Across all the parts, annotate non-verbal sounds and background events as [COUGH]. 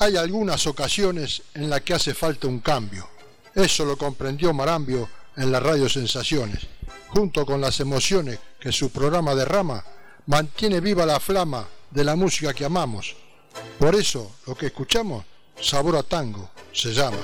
hay algunas ocasiones en las que hace falta un cambio. Eso lo comprendió Marambio en la radio Sensaciones. Junto con las emociones que su programa derrama, mantiene viva la flama de la música que amamos. Por eso, lo que escuchamos, Sabor a Tango, se llama.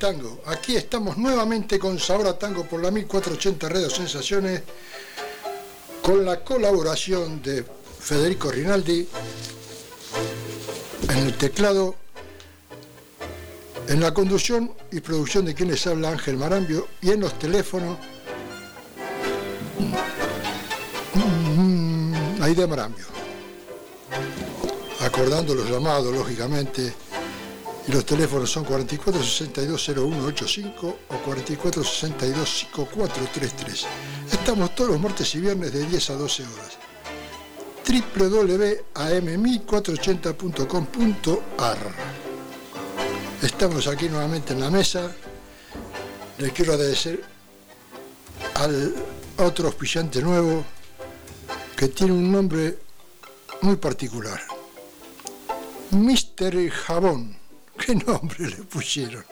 Tango. Aquí estamos nuevamente con Sabor a Tango por la 1480 Radio Sensaciones, con la colaboración de Federico Rinaldi en el teclado, en la conducción y producción de quienes habla Ángel Marambio y en los teléfonos mm, de Marambio. Acordando los llamados, lógicamente los teléfonos son 44620185 o 44625433. Estamos todos los martes y viernes de 10 a 12 horas. www.am1480.com.ar Estamos aquí nuevamente en la mesa. Les quiero agradecer al otro auspiciante nuevo que tiene un nombre muy particular. Mister Jabón [LAUGHS] ¿Qué nombre le pusieron?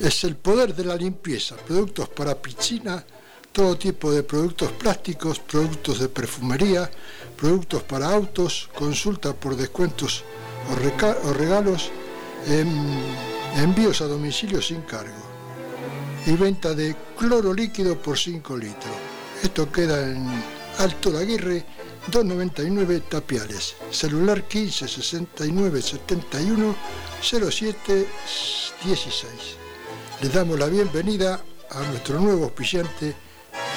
Es el poder de la limpieza, productos para piscina, todo tipo de productos plásticos, productos de perfumería, productos para autos, consulta por descuentos o, regalos, envíos a domicilio sin cargo y venta de cloro líquido por 5 litros. Esto queda en Alto de Aguirre 299 Tapiales, celular 15 69 71 07 16. Les damos la bienvenida a nuestro nuevo auspiciante,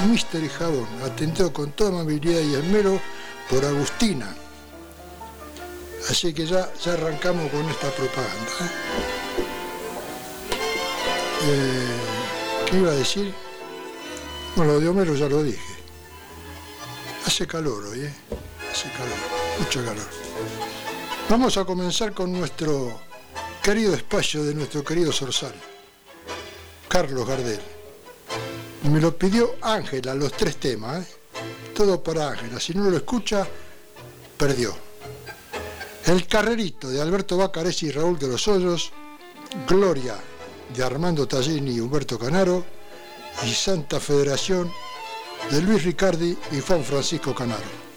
Mister Jabón, atendido con toda amabilidad y esmero por Agustina. Así que ya, ya arrancamos con esta propaganda. ¿eh? Eh, ¿Qué iba a decir? Bueno, lo de Homero ya lo dije. Hace calor hoy, ¿eh? Hace calor, mucho calor. Vamos a comenzar con nuestro querido espacio de nuestro querido Sorsal, Carlos Gardel. Me lo pidió Ángela, los tres temas, ¿eh? todo para Ángela. Si no lo escucha, perdió. El Carrerito de Alberto Bacaresi y Raúl de los Hoyos, Gloria de Armando Tallini y Humberto Canaro, y Santa Federación de Luis Ricardi y Juan Francisco Canaro.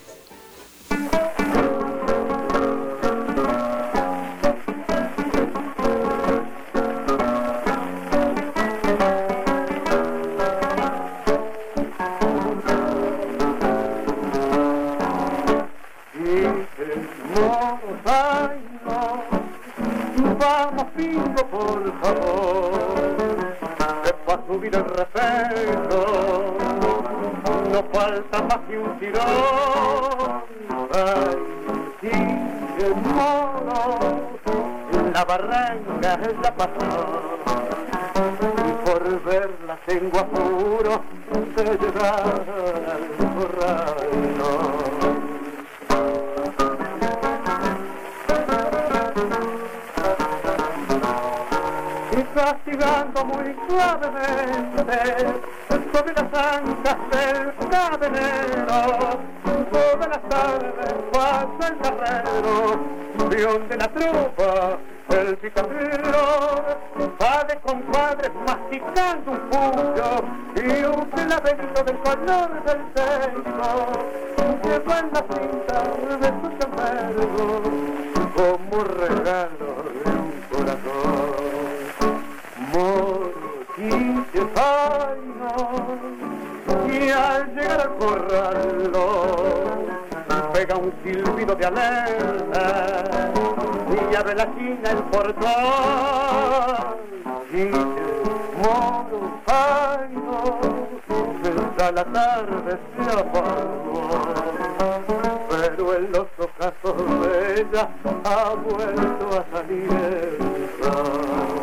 Por favor, es para subir el respeto no falta más que un tirón. Ay, el mono, en la barranca es la pasión. Y por verla tengo apuro de llegar al corral. girando muy suavemente sobre las ancas del cadenero. Toda la tarde pasa el carrero, guion de la tropa, el picadillo, va con compadres masticando un puño y un peladito del color del pecho, lleva en la cinta de su sombrero como regalo de un corazón quince años y al llegar al corralón pega un silbido de alerta y abre la esquina el portón. Quince moro paño desde la tarde se apagó pero en los ocasos de ella ha vuelto a salir el sol.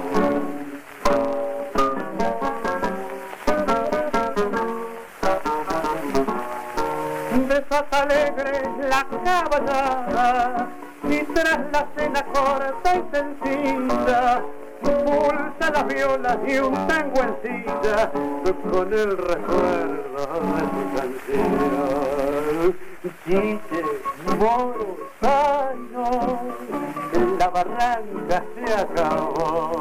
Esas alegres la caballada y tras la cena corta y sencilla pulsa la viola y un tango en con el recuerdo de su canción. Chiche, moro, la barranca se acabó,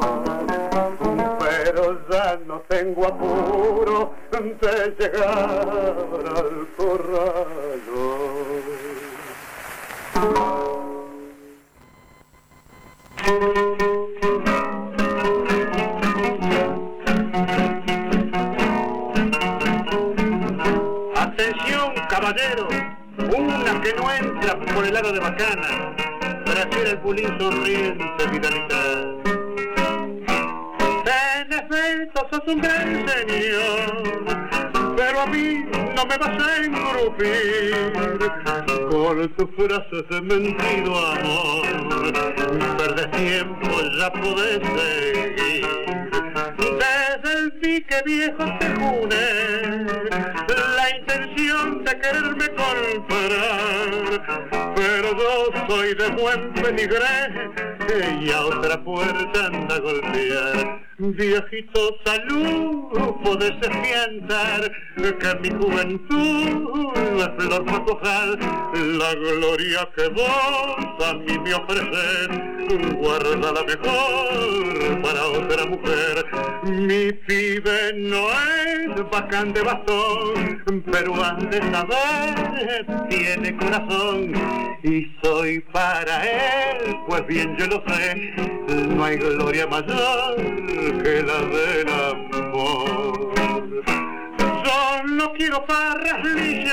pero ya no tengo apuro de llegar al corral. Atención, caballero, por el lado de bacana, prefiere el pulín sonriente vitalizar. En efecto, sos un gran señor, pero a mí no me vas a engrupir con tus frases de mentido amor. Perdes tiempo, ya podés seguir. El pique viejo te june la intención de quererme comprar, pero yo soy de buen peligre y a otra puerta anda a golpear. Viejito salud, podés espiantar que mi juventud es flor para la gloria que vos a mí me ofreces, guarda la mejor para otra mujer. Mi pibe no es bacán de bastón, pero han de saber, tiene corazón y soy para él, pues bien yo lo sé, no hay gloria mayor que la del amor. Yo no quiero farras ni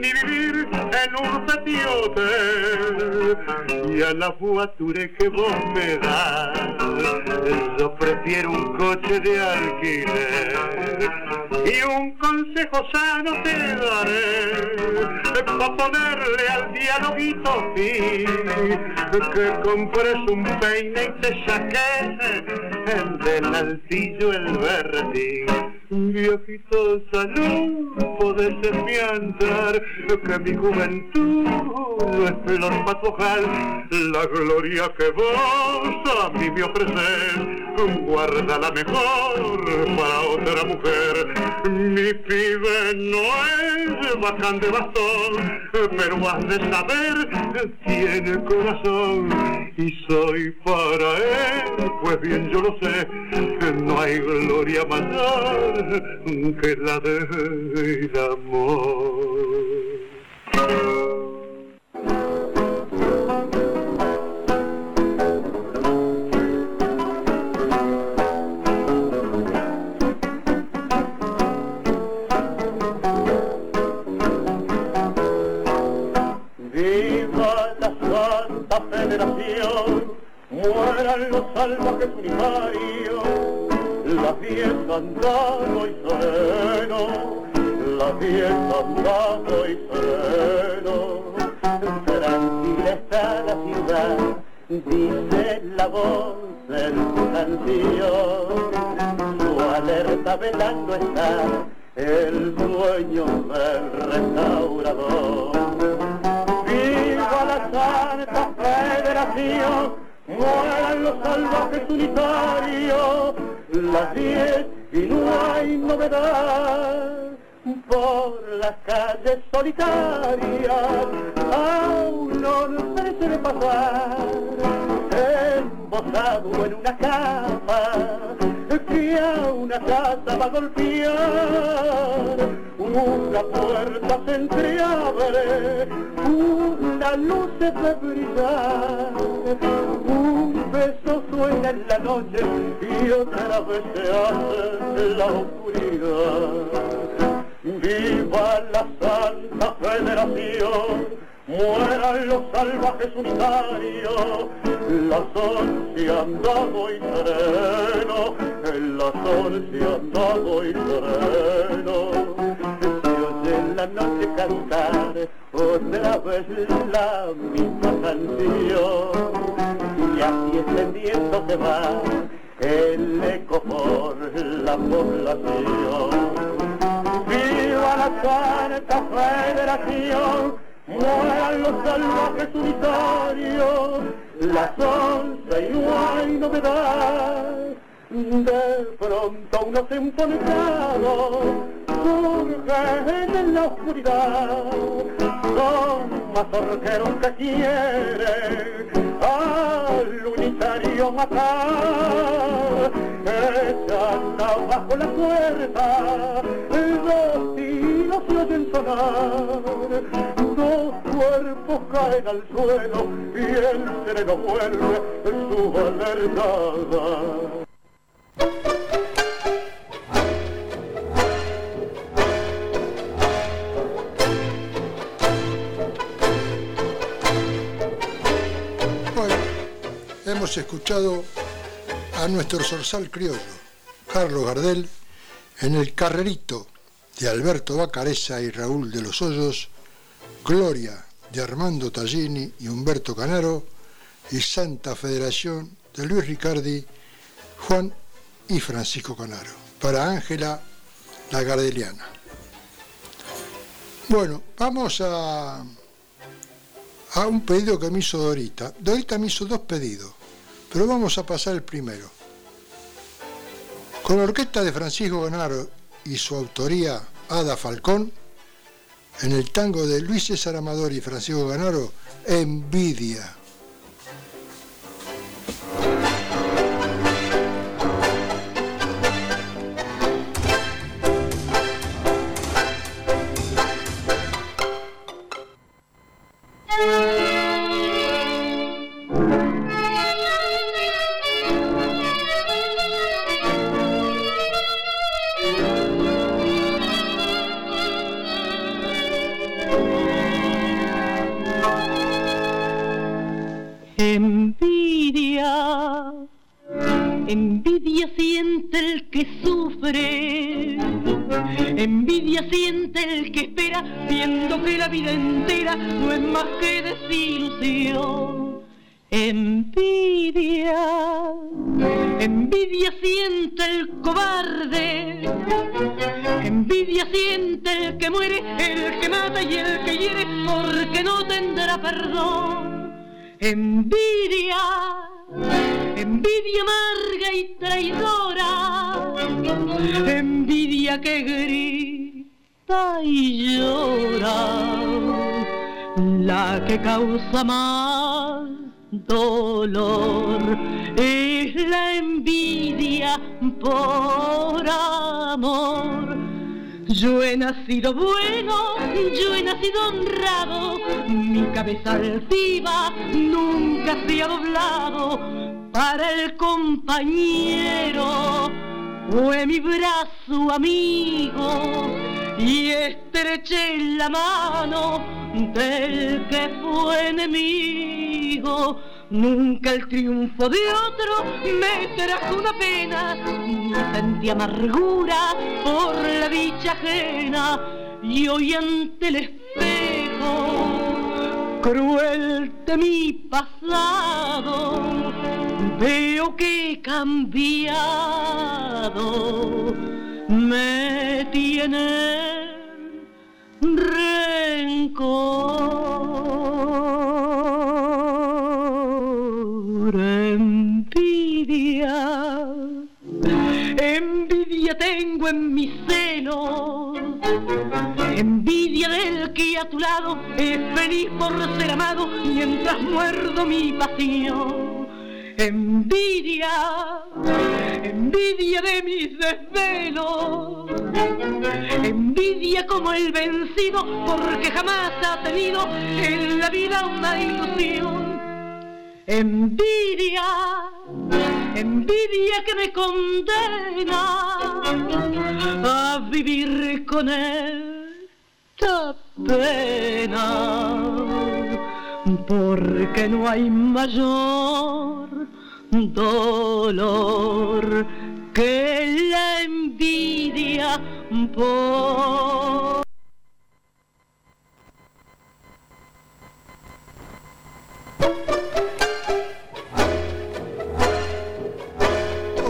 ni vivir en un petiote y a la fuature que vos me das yo prefiero un coche de alquiler. Y un consejo sano te daré para ponerle al dialoguito fin que compres un peine y te saques del altillo el verdín viejito salud podés enviar que mi juventud es flor para la gloria que vos a mí me ofreces guarda la mejor para otra mujer mi pibe no es bacán de bastón pero has de saber tiene corazón y soy para él pues bien yo lo sé no hay gloria mayor que la del amor. Federación, mueran los salvajes unitarios la fiesta andado y sereno, la fiesta andado y sereno. Tranquila está la ciudad, dice la voz del canción. Su alerta velando está el dueño del restaurador. ¡Viva la Santa Federación! mueran los salvajes unitarios, las diez y no hay novedad. Por las calles solitarias a uno no parece de pasar, embosado en una capa que a una casa va a golpear. Una puerta se entreabre, una luz se ve brillar, un beso suena en la noche y otra vez se hace la oscuridad. Viva la Santa Federación, mueran los salvajes unitarios, la sol se han dado y sereno, la sol se han dado y sereno. La noche cantar otra vez la misma canción, y así extendiendo se va el eco por la población. ¡Viva la Santa Federación, mueran los salvajes unitarios, las once y no hay novedad. De pronto unos emponetrados surgen en la oscuridad, son mazorqueros que quieren al unitario matar, echan bajo la puerta, los tiros se oyen sonar, dos cuerpos caen al suelo y el sereno vuelve su alertada. Bueno, hemos escuchado a nuestro zorzal criollo, Carlos Gardel, en el carrerito de Alberto Bacareza y Raúl de los Hoyos, Gloria de Armando Tallini y Humberto Canaro, y Santa Federación de Luis Ricardi, Juan y Francisco Canaro, para Ángela la Gardeliana. Bueno, vamos a, a un pedido que me hizo Dorita. Dorita me hizo dos pedidos, pero vamos a pasar el primero. Con la orquesta de Francisco Canaro y su autoría Ada Falcón, en el tango de Luis César Amador y Francisco Envidia. Envidia, Nunca el triunfo de otro me trajo una pena, ni sentí amargura por la dicha ajena. Y hoy ante el espejo, cruel de mi pasado, veo que cambiado, me tiene rencor, envidia, envidia tengo en mis senos, envidia del que a tu lado es feliz por ser amado mientras muerdo mi pasión. Envidia, envidia de mis desvelos, envidia como el vencido porque jamás ha tenido en la vida una ilusión. Envidia, envidia que me condena a vivir con esta pena. Porque no hay mayor dolor que la envidia por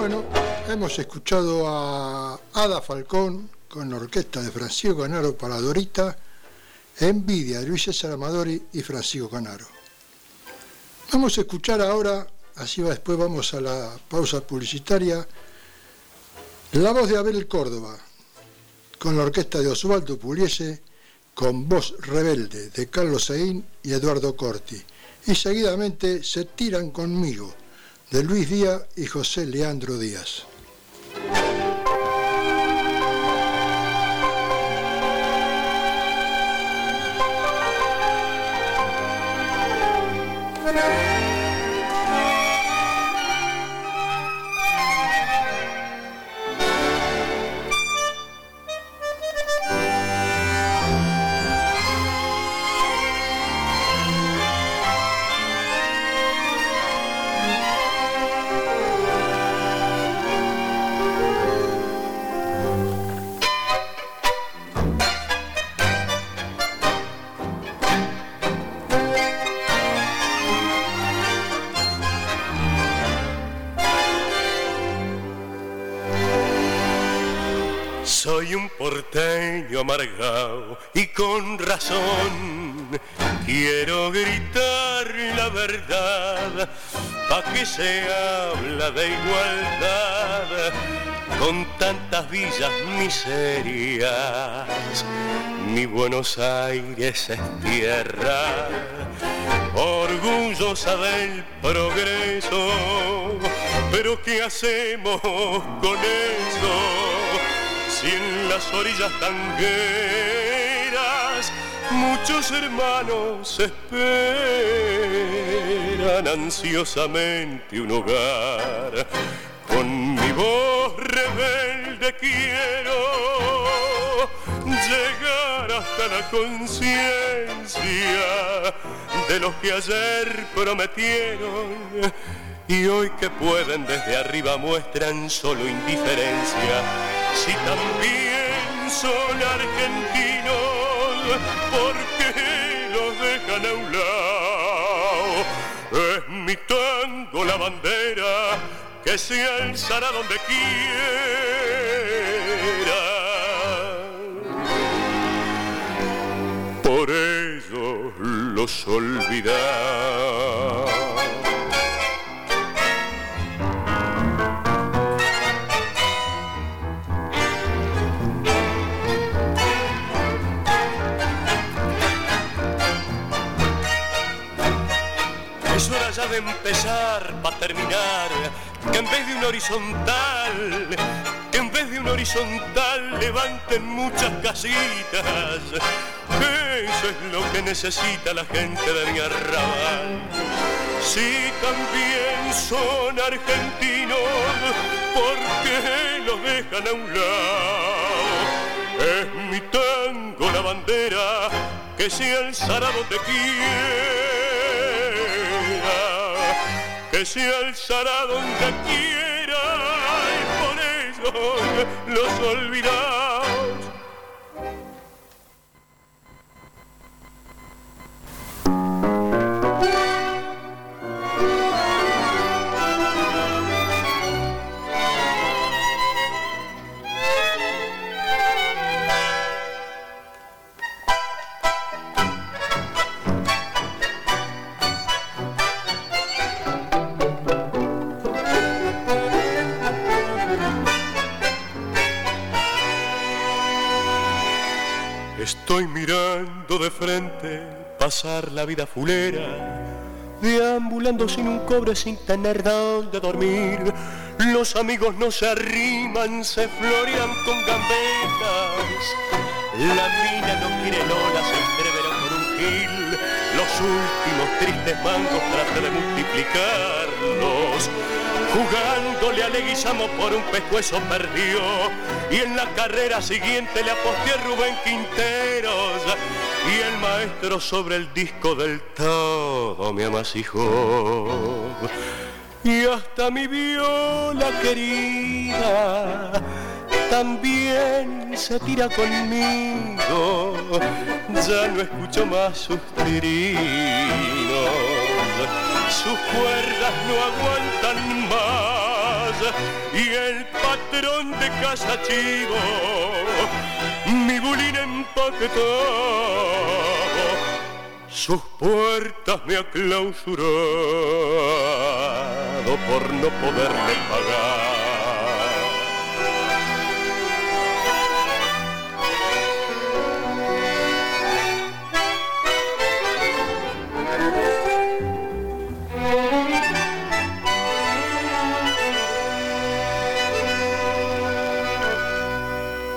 Bueno, hemos escuchado a Ada Falcón con la orquesta de Francisco Canaro para Dorita, Envidia de Luis César y Francisco Canaro. Vamos a escuchar ahora, así va después vamos a la pausa publicitaria, la voz de Abel Córdoba, con la orquesta de Osvaldo Puliese, con voz rebelde de Carlos Saín y Eduardo Corti. Y seguidamente se tiran conmigo, de Luis Díaz y José Leandro Díaz. Villas miserias. Mi Buenos Aires es tierra orgullosa del progreso, pero ¿qué hacemos con eso? Si en las orillas tangueras muchos hermanos esperan ansiosamente un hogar, con mi voz rebelde quiero llegar hasta la conciencia de los que ayer prometieron y hoy que pueden desde arriba muestran solo indiferencia. Si también son argentinos, ¿por qué los dejan a un lado? Es mi tango la bandera que se alzará donde quiera. Los olvidar. Es hora ya de empezar para terminar, que en vez de un horizontal, horizontal levanten muchas casitas. Eso es lo que necesita la gente de mi arrabal. Si también son argentinos, ¿por qué los dejan a un lado? Es mi tango la bandera que se alzará donde quiera, que se alzará donde quiera y por eso [LAUGHS] los olvidados. La vida fulera, deambulando sin un cobre, sin tener dónde dormir. Los amigos no se arriman, se florean con gambetas. La mina no quiere lola, se entreverá por un gil. Los últimos tristes mangos trate de multiplicarlos. Jugándole a Leguizamo por un pescuezo perdió Y en la carrera siguiente le aposté a Rubén Quinteros Y el maestro sobre el disco del todo me amasijó. Y hasta mi viola querida también se tira conmigo. Ya no escucho más sus tirinos sus cuerdas no aguantan más. Y el patrón de casa chivo, mi bulín empaquetado, sus puertas me ha clausurado por no poderme pagar.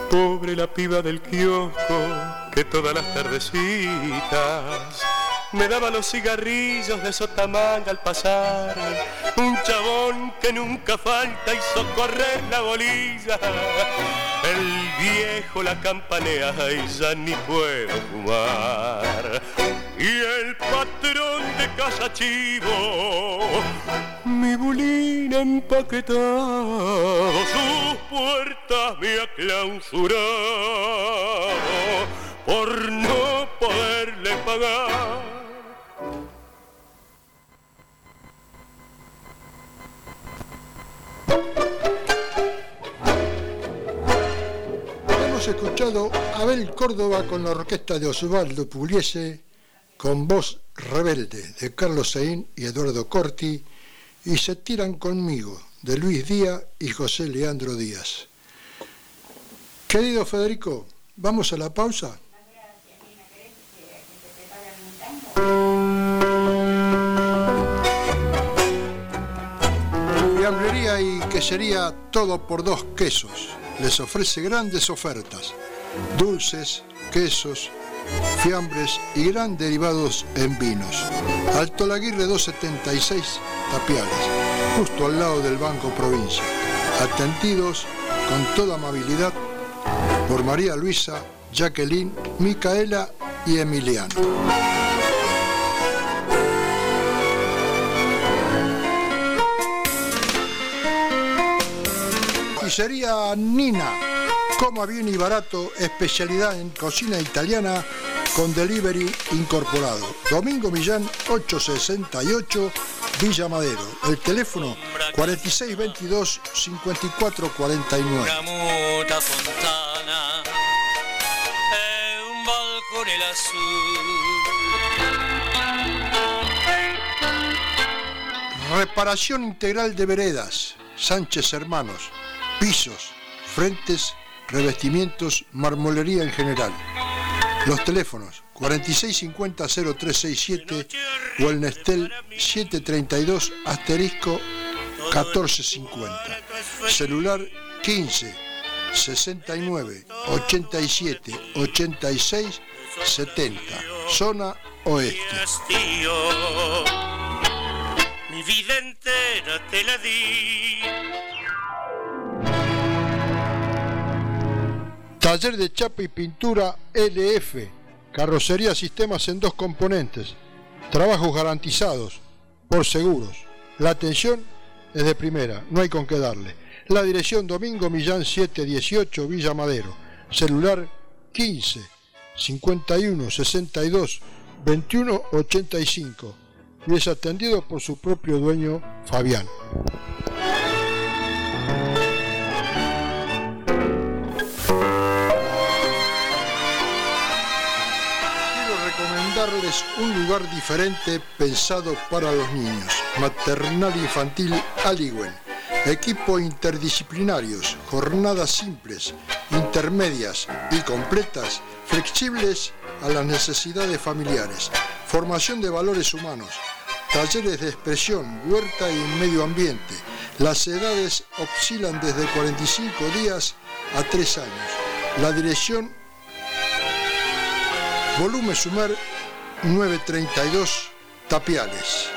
Pobre la piba del kiosco que todas las tardecitas me daba los cigarrillos de sotamanga al pasar. Un chabón que nunca falta hizo correr la bolilla. El viejo la campanea y ya ni puedo fumar. Y el patrón de casa chivo, mi bulina empaquetado, sus puertas me ha clausurado por no poderle pagar. Hemos escuchado a Abel Córdoba con la orquesta de Osvaldo Pugliese, con voz rebelde de Carlos Saín y Eduardo Corti, y Se tiran conmigo de Luis Díaz y José Leandro Díaz. Querido Federico, ¿vamos a la pausa? Fiambrería y quesería todo por dos quesos. Les ofrece grandes ofertas. Dulces, quesos, fiambres y gran derivados en vinos. Alto Laguirre 276 Tapiales, justo al lado del Banco Provincia. Atendidos con toda amabilidad por María Luisa, Jacqueline, Micaela y Emiliano. Pizzería Nina, coma bien y barato, especialidad en cocina italiana con delivery incorporado. Domingo Millán 868 Villa Madero. El teléfono 4622 5449. Una muta fontana e un balcone lassù. Reparación integral de veredas, Sánchez Hermanos, pisos, frentes, revestimientos, marmolería en general. Los teléfonos 4650-0367 o el Nestel 732 asterisco 1450. Celular 15 69 87 86 70. Zona oeste. Mi vida entera te la di. Taller de chapa y pintura LF. Carrocería sistemas en dos componentes. Trabajos garantizados por seguros. La atención es de primera, no hay con qué darle. La dirección Domingo Millán 718 Villa Madero. Celular 15 51 62 21 85. Y es atendido por su propio dueño Fabián. Recomendarles un lugar diferente pensado para los niños. Maternal Infantil Aliwen. Equipo interdisciplinarios, jornadas simples, intermedias y completas, flexibles a las necesidades familiares. Formación de valores humanos. Talleres de expresión, huerta y medio ambiente. Las edades oscilan desde 45 días a 3 años. La dirección Volumen Sumer 932 Tapiales.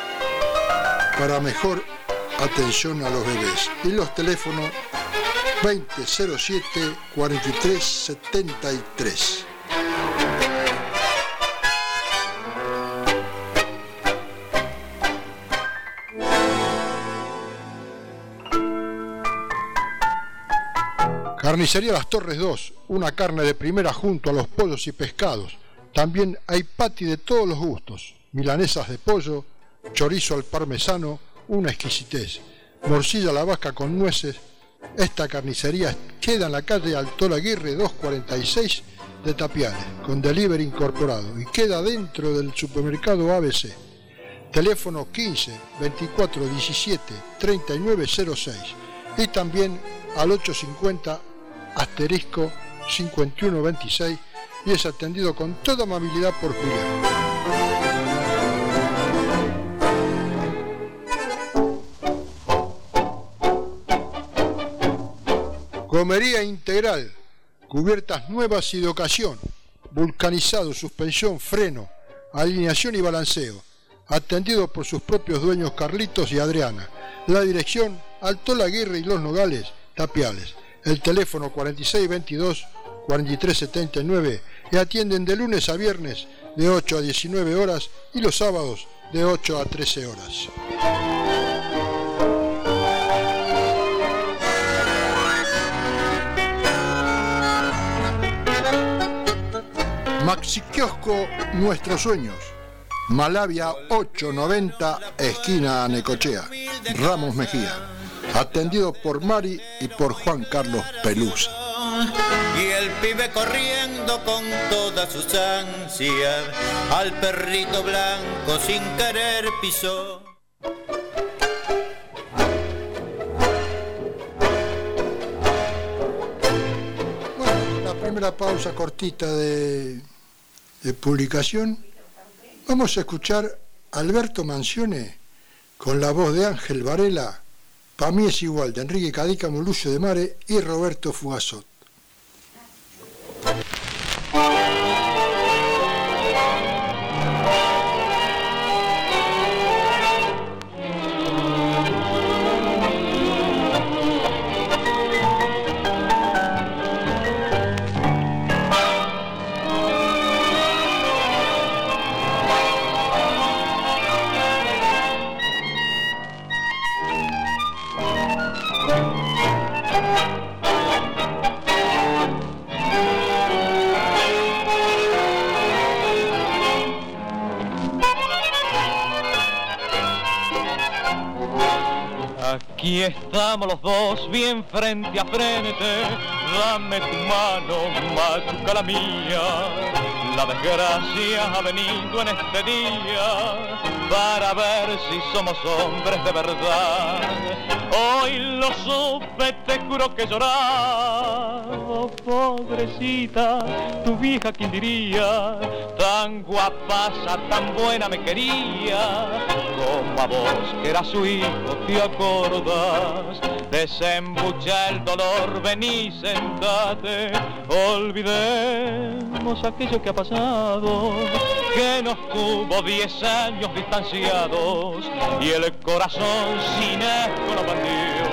Para mejor atención a los bebés. Y los teléfonos 2007 4373. Carnicería Las Torres 2, una carne de primera junto a los pollos y pescados. También hay pati de todos los gustos, milanesas de pollo, chorizo al parmesano, una exquisitez. morcilla a la vasca con nueces. Esta carnicería queda en la calle Altola Aguirre 246 de Tapiales, con delivery incorporado y queda dentro del supermercado ABC. Teléfono 15 24 17 39 06 y también al 850 asterisco 51 26 y es atendido con toda amabilidad por Julián. Comería integral, cubiertas nuevas y de ocasión, vulcanizado, suspensión, freno, alineación y balanceo, atendido por sus propios dueños Carlitos y Adriana. La dirección, Alto Aguirre y Los Nogales, Tapiales. El teléfono 4622-4379 y atienden de lunes a viernes de 8 a 19 horas y los sábados de 8 a 13 horas. Maxi Kiosco Nuestros Sueños. Malavia 890, esquina Necochea. Ramos Mejía. Atendido por Mari y por Juan Carlos Pelusa. Y el pibe corriendo con todas sus ansias, al perrito blanco sin querer pisó. La primera pausa cortita de, de publicación. Vamos a escuchar a Alberto Mancione con la voz de Ángel Varela. Para mí es igual, de Enrique Cadica, Lucio de Mare y Roberto Fugazot. Aquí estamos los dos bien frente a frente, dame tu mano, machuca la mía. La desgracia ha venido en este día para ver si somos hombres de verdad. Hoy lo supe, te juro que lloraba, oh, pobrecita, tu vieja quien diría, tan guapaza, tan buena me quería, como a vos que era su hijo, te acordás, desembucha el dolor, vení, sentate, olvidemos aquello que ha pasado, que nos tuvo diez años distanciados. Y el corazón sin esto no partió.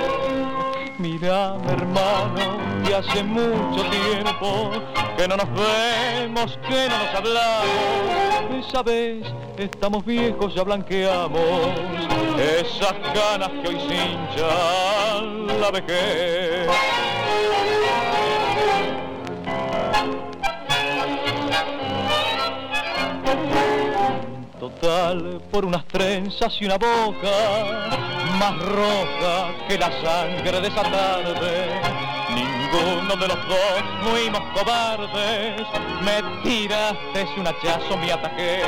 Mira, hermano, que hace mucho tiempo que no nos vemos, que no nos hablamos. Sabes, estamos viejos, ya blanqueamos esas ganas que hoy se hinchan la vejez. Por unas trenzas y una boca más roja que la sangre de esa tarde. Ninguno de los dos fuimos cobardes, me tiraste un hachazo, me atajé.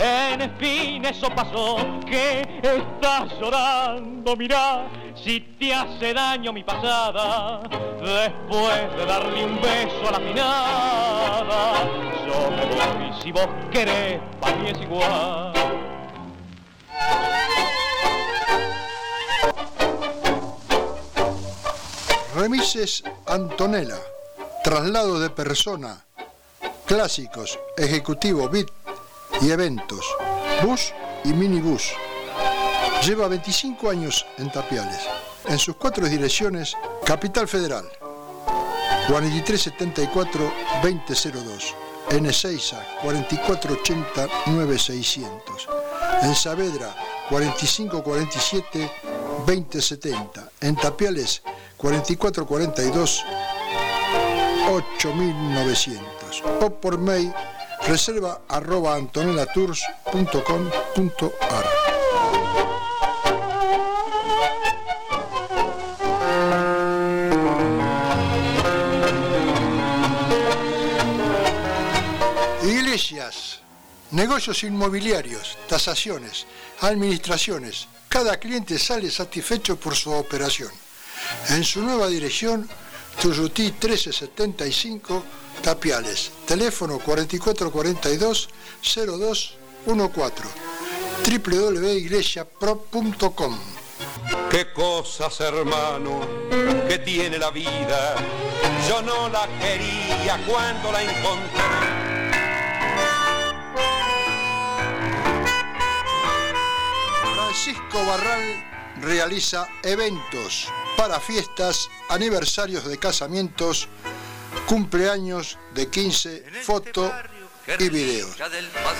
En fin, eso pasó, que estás llorando, mirá, si te hace daño mi pasada, después de darle un beso a la finada, yo me si vos querés, para mí es igual. Remises Antonella, traslado de persona, clásicos, ejecutivo, bit y eventos, bus y minibús. Lleva 25 años en Tapiales. En sus cuatro direcciones, Capital Federal, 4374-2002. En Ezeiza, 4480-9600. En Saavedra, 4547-2070. En Tapiales, 4442 8900 o por mail reserva arroba negocios inmobiliarios, tasaciones, administraciones. Cada cliente sale satisfecho por su operación. En su nueva dirección, Tuyutí 1375, Tapiales. Teléfono 4442-0214. www.iglesiaprop.com Qué cosas, hermano, que tiene la vida. Yo no la quería cuando la encontré. Francisco Barral realiza eventos para fiestas, aniversarios de casamientos, cumpleaños de 15, foto y videos.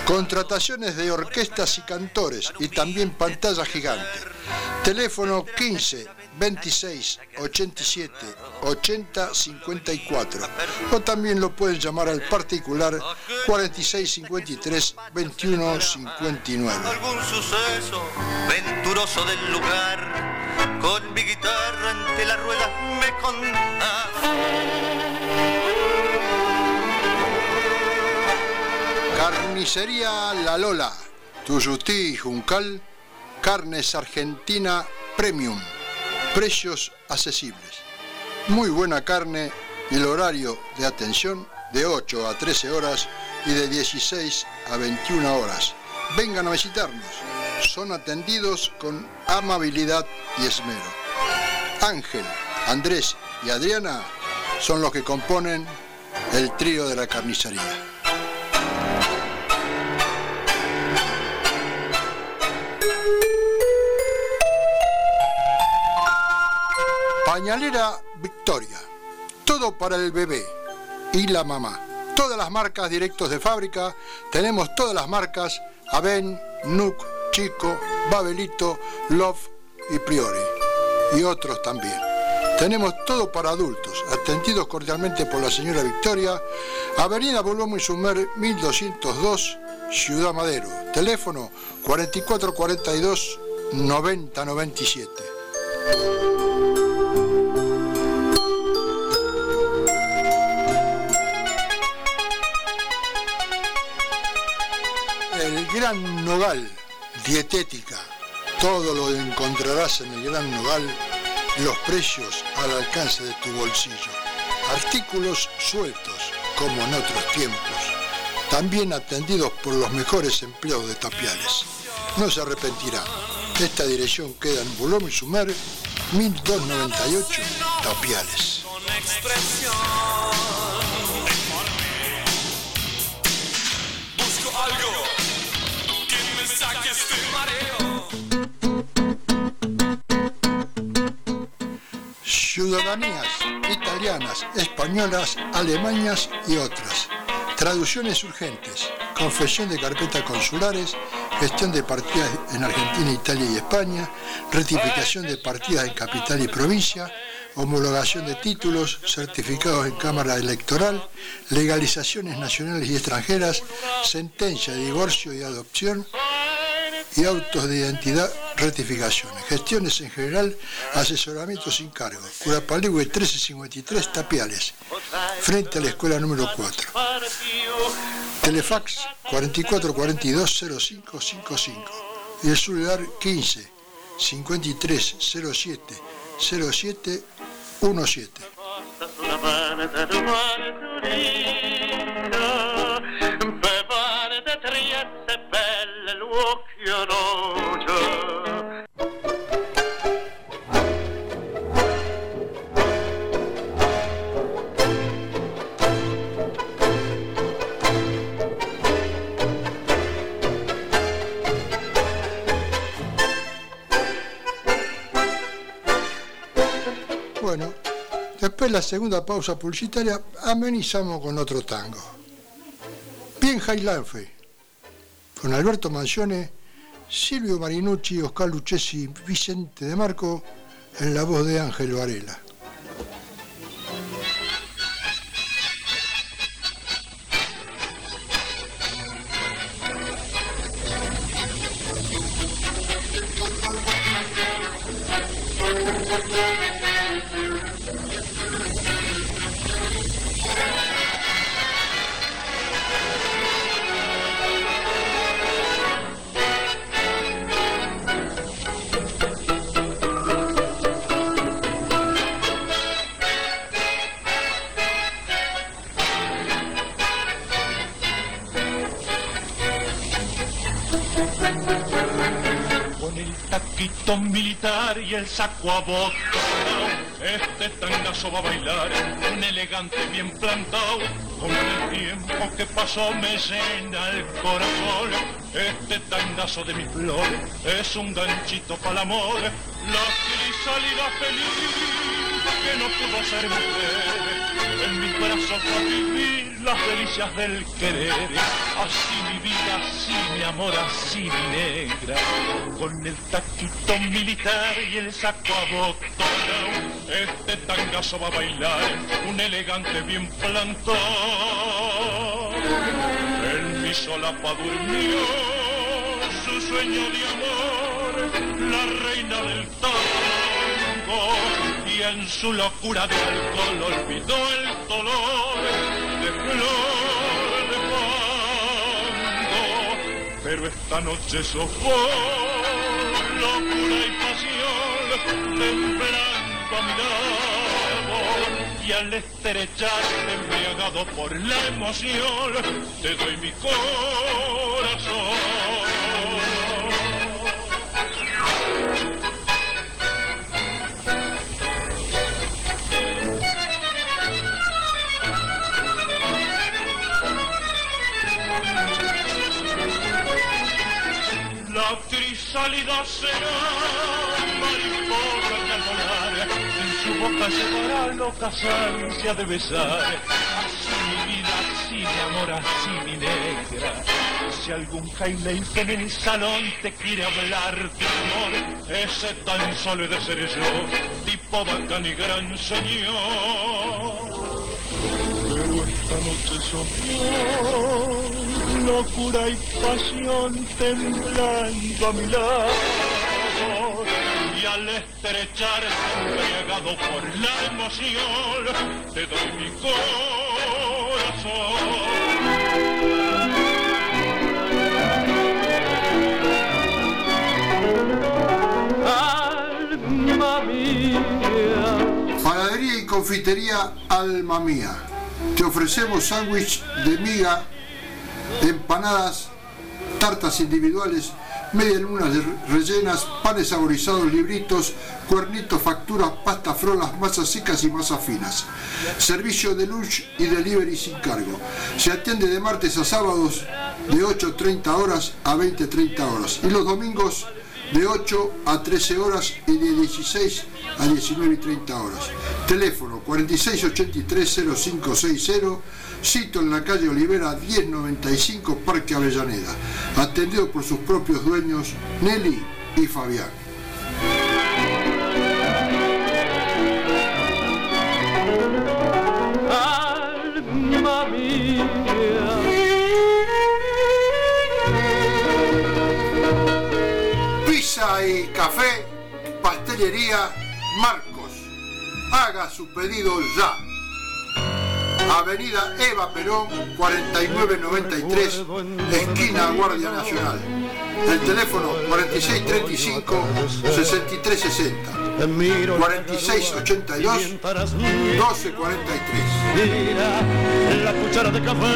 Contrataciones de orquestas y cantores y también pantalla gigante. Teléfono 15 26 87 80 54 o también lo pueden llamar al particular 46 53 21 59. algún suceso venturoso del lugar, con mi guitarra ante la rueda me contaba. Carnicería La Lola, Tuyutí y Juncal, carnes argentina premium, precios accesibles. Muy buena carne y el horario de atención de 8 a 13 horas y de 16 a 21 horas. Vengan a visitarnos. Son atendidos con amabilidad y esmero. Ángel, Andrés y Adriana son los que componen el trío de la carnicería. Pañalera Victoria. Todo para el bebé y la mamá. Todas las marcas directos de fábrica. Tenemos todas las marcas Aven, Nuc, Chico, Babelito, Love y Priori. Y otros también. Tenemos todo para adultos, atendidos cordialmente por la señora Victoria, Avenida Bolomo y Sumer 1202, Ciudad Madero. Teléfono 4442 9097. Gran Nogal, dietética. Todo lo encontrarás en el Gran Nogal, los precios al alcance de tu bolsillo. Artículos sueltos, como en otros tiempos. También atendidos por los mejores empleados de Tapiales. No se arrepentirá. Esta dirección queda en Bulón y Sumer, 1298, Tapiales. Ciudadanías italianas, españolas, alemanas y otras. Traducciones urgentes, confesión de carpetas consulares, gestión de partidas en Argentina, Italia y España, rectificación de partidas en capital y provincia, homologación de títulos, certificados en Cámara Electoral, legalizaciones nacionales y extranjeras, sentencia de divorcio y adopción y autos de identidad, rectificaciones. Gestiones en general, asesoramiento sin cargo. Curapaligüe 1353 Tapiales, frente a la escuela número 4. Telefax 4442-0555 y el celular 15 53 07 07 17. Bevarde trieste belle l'occhio rojo Bueno, después la segunda pausa publicitaria amenizamos con otro tango. Bien Jailanfe, con Alberto Mancione, Silvio Marinucci, Oscar Lucchesi Vicente de Marco en la voz de Ángel Varela. Y el saco a botón. Este tangazo va a bailar, un elegante bien plantado, con el tiempo que pasó me llena el corazón. Este tangazo de mi flor es un ganchito para el amor, la crisálida feliz que no pudo ser mujer. En mis brazos a vivir las delicias del querer. Así mi vida, así mi amor, así mi negra. Con el taquito militar y el saco a botón. Este tangazo va a bailar un elegante bien plantón. En mi solapa durmió su sueño de amor, la reina del tango y en su locura de alcohol olvidó el dolor de flor de fango. Pero esta noche sofó locura y pasión, temblando a mi lado. Y al estrecharte embriagado por la emoción, te doy mi corazón. Crisálida será mariposa volar en su boca llevará loca ansia de besar. Así mi vida, así mi amor, así mi negra. Si algún jaile en el salón te quiere hablar de amor, ese tan solo de ser yo, tipo bacán y gran señor. Pero esta noche soñó locura y pasión temblando a mi lado y al estrecharse embriagado por la emoción te doy mi corazón. Alma mía. Panadería y confitería Alma Mía. Te ofrecemos sándwich de miga, empanadas, tartas individuales, medias lunas de- rellenas, panes saborizados, libritos, cuernitos, facturas, pastas frolas, masas secas y masas finas. Servicio de lunch y delivery sin cargo. Se atiende de martes a sábados de 8.30 horas a 20.30 horas y los domingos de 8 a 13 horas y de 16 a 19 y 30 horas. Teléfono 4683-0560, sitio en la calle Olivera 1095, Parque Avellaneda. Atendido por sus propios dueños, Nelly y Fabián. Alma mía. Pizza y café, pastelería Marcos. Haga su pedido ya. Avenida Eva Perón 4993, esquina Guardia Nacional. El teléfono 4635-6360. 4682 1243. Mira la cuchara de café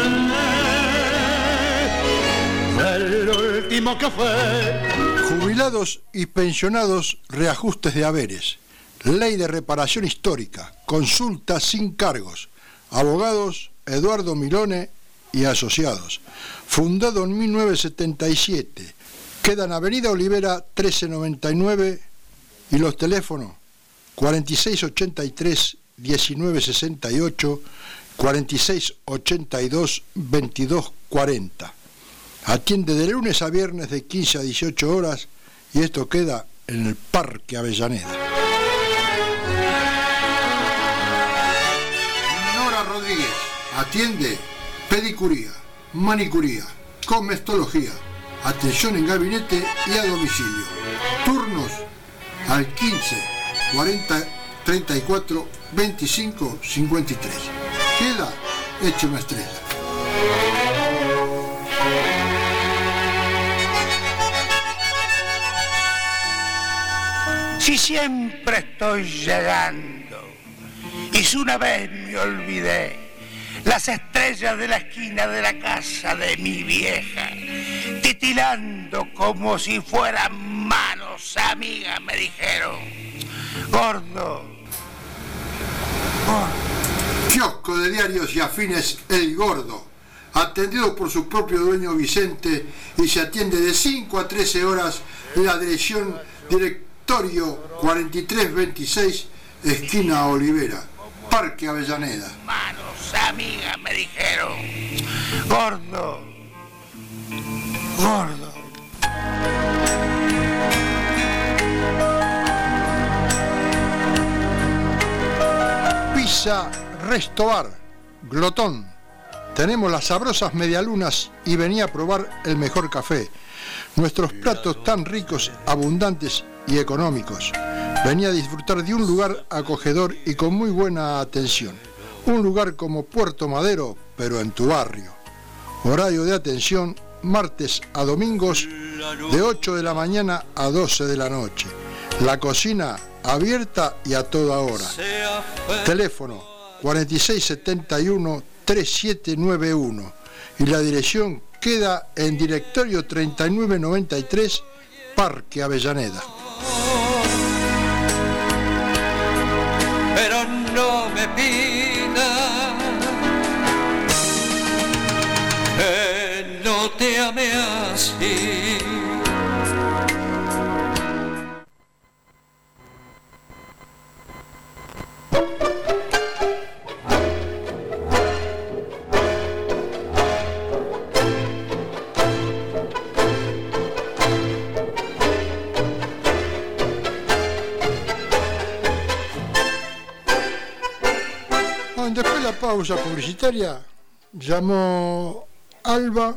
el último café Jubilados y pensionados, reajustes de haberes. Ley de reparación histórica. Consulta sin cargos. Abogados Eduardo Milone y Asociados. Fundado en 1977. Queda en Avenida Olivera 1399 y los teléfonos 4683 1968 4682 2240. Atiende de lunes a viernes de 15 a 18 horas y esto queda en el Parque Avellaneda. Atiende pedicuría, manicuría, comestología, atención en gabinete y a domicilio. Turnos al 15 40 34 25 53. Queda hecho una estrella. Si siempre estoy llegando. Y si una vez me olvidé las estrellas de la esquina de la casa de mi vieja, titilando como si fueran manos Manos, amiga, me dijeron. Gordo. Kiosco de diarios y afines El Gordo, atendido por su propio dueño Vicente y se atiende de 5 a 13 horas en la dirección Directorio 4326, esquina Olivera, Parque Avellaneda. Manos, amiga, me dijeron. Gordo. Gordo. Pizza Restobar, Glotón. Tenemos las sabrosas medialunas y venía a probar el mejor café. Nuestros platos tan ricos, abundantes y económicos. Venía a disfrutar de un lugar acogedor y con muy buena atención. Un lugar como Puerto Madero, pero en tu barrio. Horario de atención martes a domingos de 8 de la mañana a 12 de la noche. La cocina abierta y a toda hora. Teléfono 4671-3791 y la dirección queda en directorio 3993 Parque Avellaneda. Pausa publicitaria, llamó Alba,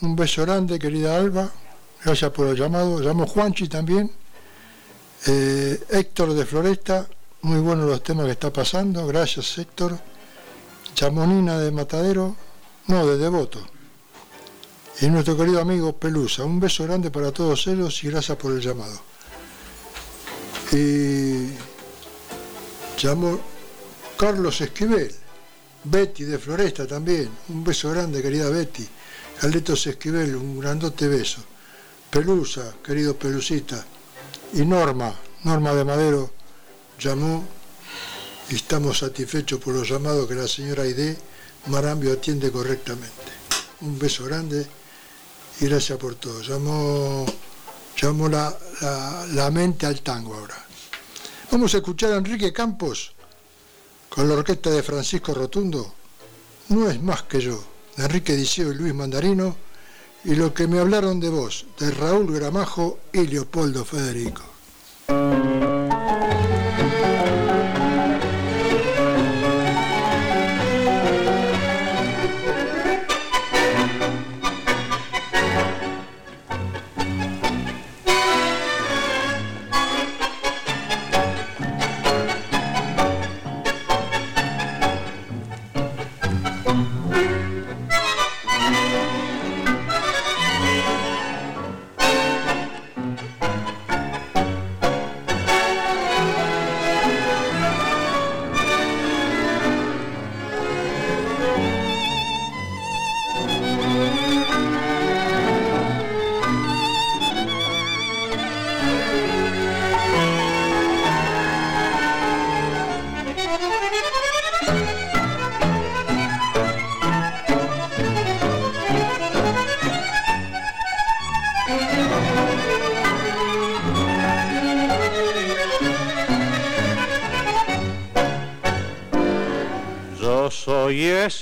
un beso grande, querida Alba, gracias por el llamado. Llamó Juanchi también, eh, Héctor de Floresta, muy buenos los temas que está pasando, gracias Héctor. Llamó Nina de Matadero, no, de Devoto. Y nuestro querido amigo Pelusa, un beso grande para todos ellos y gracias por el llamado. Y llamó Carlos Esquivel, Betty de Floresta también, un beso grande querida Betty, Carlitos Esquivel, un grandote beso, Pelusa, querido Pelusita, y Norma, Norma de Madero, llamó y estamos satisfechos por los llamados que la señora Aide Marambio atiende correctamente. Un beso grande y gracias por todo. Llamó, llamó la, la- la mente al tango ahora. Vamos a escuchar a Enrique Campos con la orquesta de Francisco Rotundo, no es más que yo, de Enrique Diceo y Luis Mandarino, y lo que me hablaron de vos, de Raúl Gramajo y Leopoldo Federico.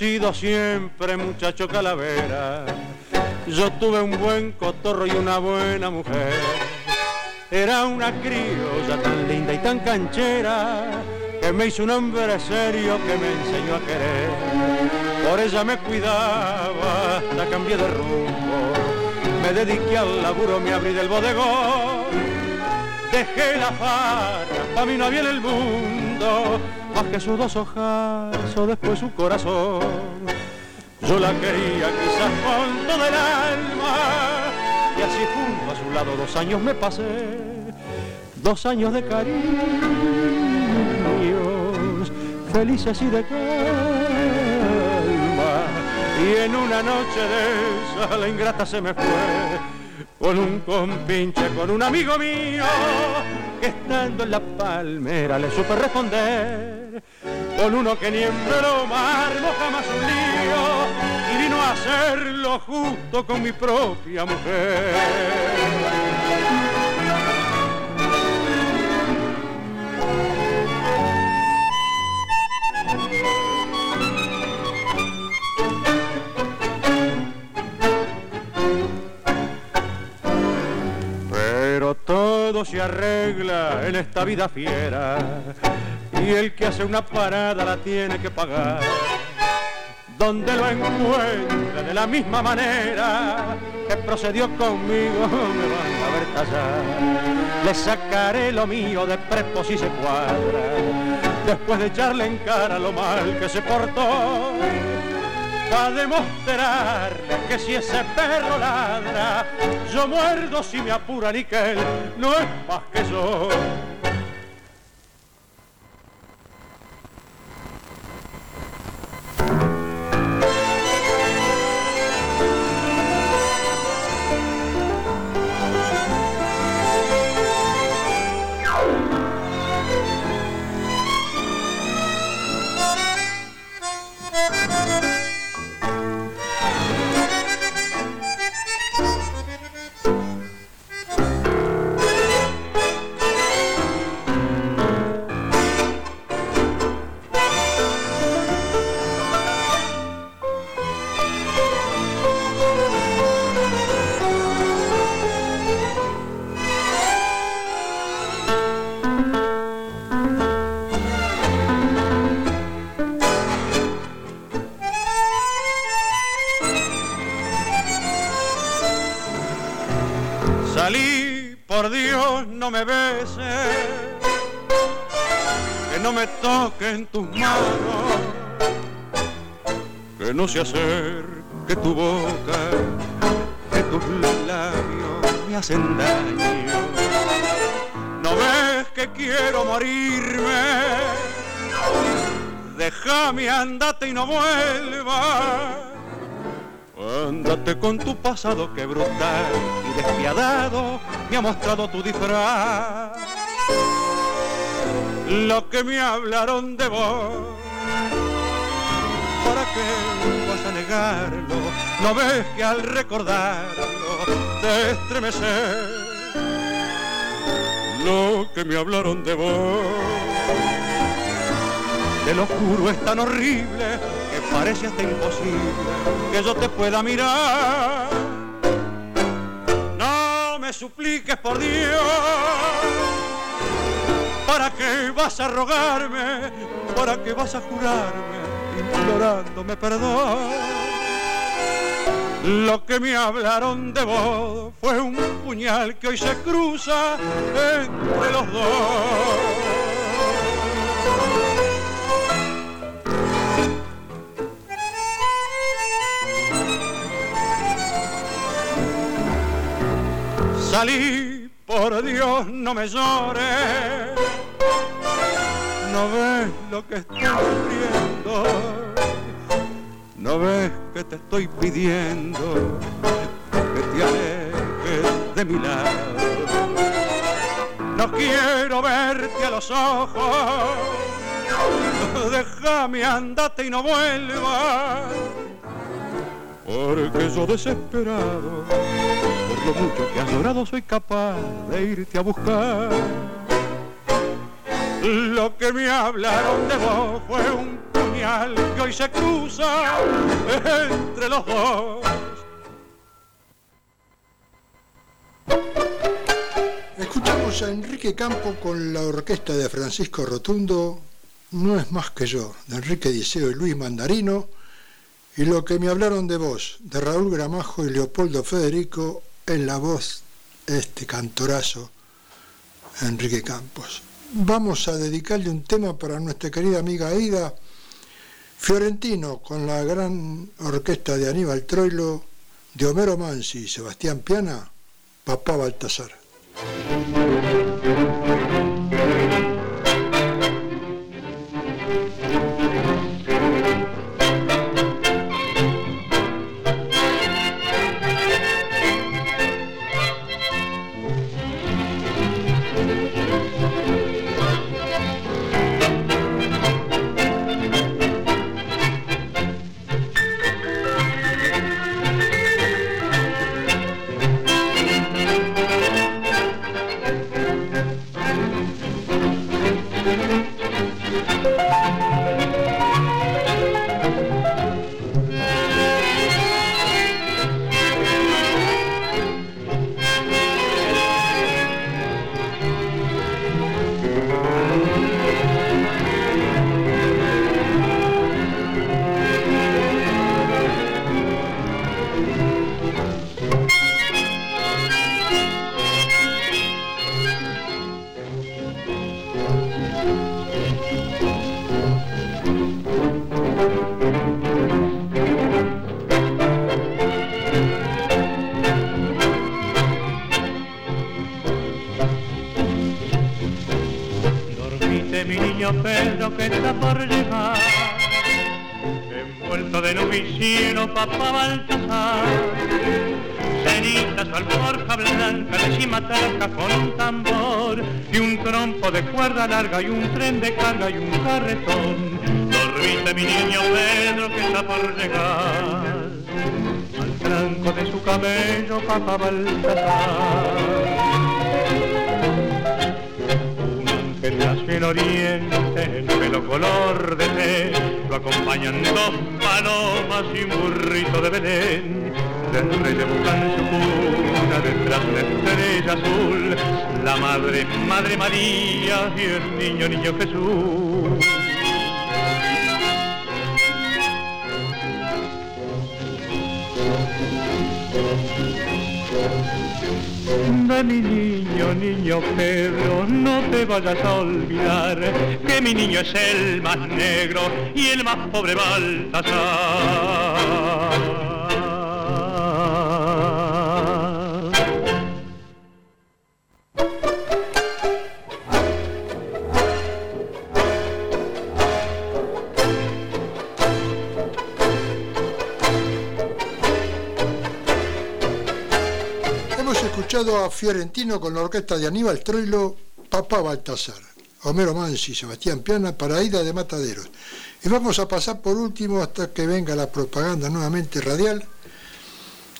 Sido siempre muchacho calavera. Yo tuve un buen cotorro y una buena mujer. Era una criolla tan linda y tan canchera que me hizo un hombre serio que me enseñó a querer. Por ella me cuidaba hasta cambié de rumbo. Me dediqué al laburo, me abrí del bodegón. Dejé la farra, pa' mí no había el mundo más que sus dos hojas o después su corazón. Yo la quería quizás con todo el alma y así junto a su lado dos años me pasé, dos años de cariños, felices y de calma. Y en una noche de esa la ingrata se me fue con un compinche, con un amigo mío, que estando en la palmera le supe responder, con uno que ni en broma armó jamás un lío, y vino a hacerlo justo con mi propia mujer. Todo se arregla en esta vida fiera y el que hace una parada la tiene que pagar. Donde lo encuentre de la misma manera que procedió conmigo [LAUGHS] me van a ver tallar. Le sacaré lo mío de prepo si se cuadra, después de echarle en cara lo mal que se portó para demostrarle que si ese perro ladra, yo muerdo si me apura ni que él no es más que yo. No me beses, que no me toquen tus manos, que no se acerque tu boca, que tus labios me hacen daño. No ves que quiero morirme, déjame, andate y no vuelvas. Ándate con tu pasado que brutal y despiadado me ha mostrado tu disfraz. Lo que me hablaron de vos, ¿para qué vas a negarlo? No ves que al recordarlo te estremeces. Lo que me hablaron de vos, te lo juro es tan horrible parece hasta imposible que yo te pueda mirar. No me supliques por Dios, ¿para qué vas a rogarme? ¿Para qué vas a jurarme? Implorándome perdón. Lo que me hablaron de vos fue un puñal que hoy se cruza entre los dos. Salí, por Dios, no me llores. No ves lo que estoy sufriendo. No ves que te estoy pidiendo que te alejes de mi lado. No quiero verte a los ojos. Déjame, andate y no vuelvas. Porque yo desesperado lo mucho que has llorado soy capaz de irte a buscar. Lo que me hablaron de vos fue un puñal que hoy se cruza entre los dos. Escuchamos a Enrique Campo con la orquesta de Francisco Rotundo, No es más que yo, de Enrique Diceo y Luis Mandarino, y lo que me hablaron de vos, de Raúl Gramajo y Leopoldo Federico, en la voz este cantorazo Enrique Campos. Vamos a dedicarle un tema para nuestra querida amiga Aida Fiorentino con la gran orquesta de Aníbal Troilo, de Homero Mansi y Sebastián Piana, Papá Baltasar. Un ángel nace en oriente en pelo color de té, lo acompañan dos palomas y un burrito de Belén. Del rey de buscan su cuna detrás de estrella azul, la madre, madre María y el niño, niño Jesús. De mi niño, niño Pedro, no te vayas a olvidar que mi niño es el más negro y el más pobre Baltasar. Fiorentino con la orquesta de Aníbal Troilo, Papá Baltasar, Homero Mansi, Sebastián Piana, Paraída de Mataderos. Y vamos a pasar por último hasta que venga la propaganda nuevamente radial.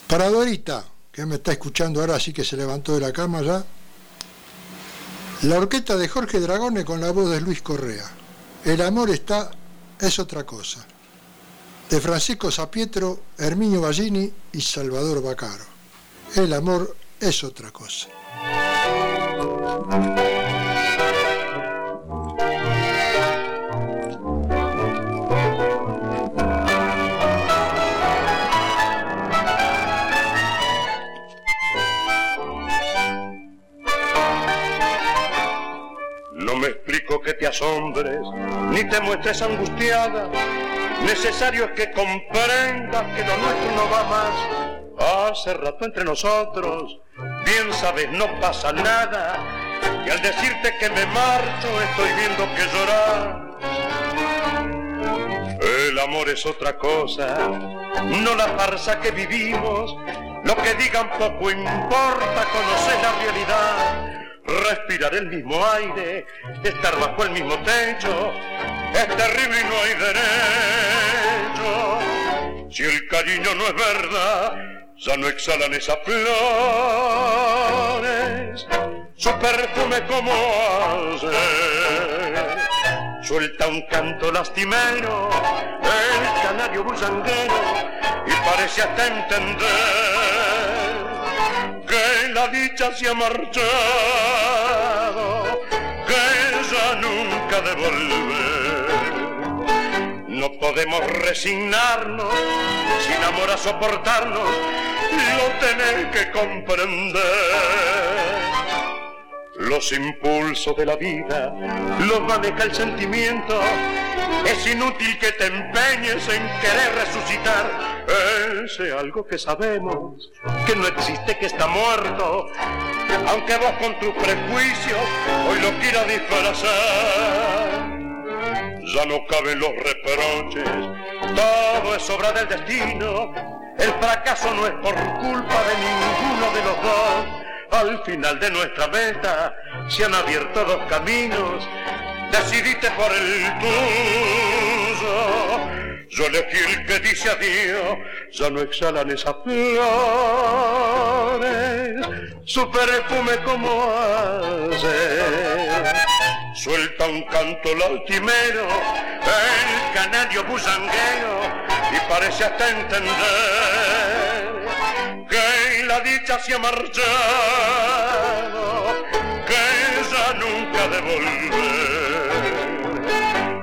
Para Dorita, que me está escuchando ahora, sí que se levantó de la cama ya. La orquesta de Jorge Dragone con la voz de Luis Correa. El amor está, es otra cosa. De Francisco Sapietro, Herminio Ballini y Salvador Bacaro. El amor es otra cosa. No me explico que te asombres, ni te muestres angustiada. Necesario es que comprendas que lo nuestro no va más. Hace rato entre nosotros, bien sabes, no pasa nada. Y al decirte que me marcho, estoy viendo que llorar. El amor es otra cosa, no la farsa que vivimos. Lo que digan poco importa, conocer la realidad. Respirar el mismo aire, estar bajo el mismo techo, es terrible y no hay derecho. Si el cariño no es verdad, ya no exhalan esas flores, su perfume como ayer. Suelta un canto lastimero, el canario bullanguero, y parece hasta entender que la dicha se ha marchado, que ya nunca de volver. No podemos resignarnos, sin amor a soportarnos, lo tenés que comprender. Los impulsos de la vida los maneja el sentimiento. Es inútil que te empeñes en querer resucitar ese algo que sabemos que no existe, que está muerto. Aunque vos con tus prejuicios hoy lo quieras disfrazar. Ya no caben los reproches, todo es obra del destino. El fracaso no es por culpa de ninguno de los dos. Al final de nuestra meta se han abierto dos caminos. Decidiste por el tuyo. Yo elegí el que dice adiós, ya no exhalan esas flores, su perfume como hace. Suelta un canto lastimero, el canario busanguero, y parece hasta entender que la dicha se ha marchado, que ya nunca de volver.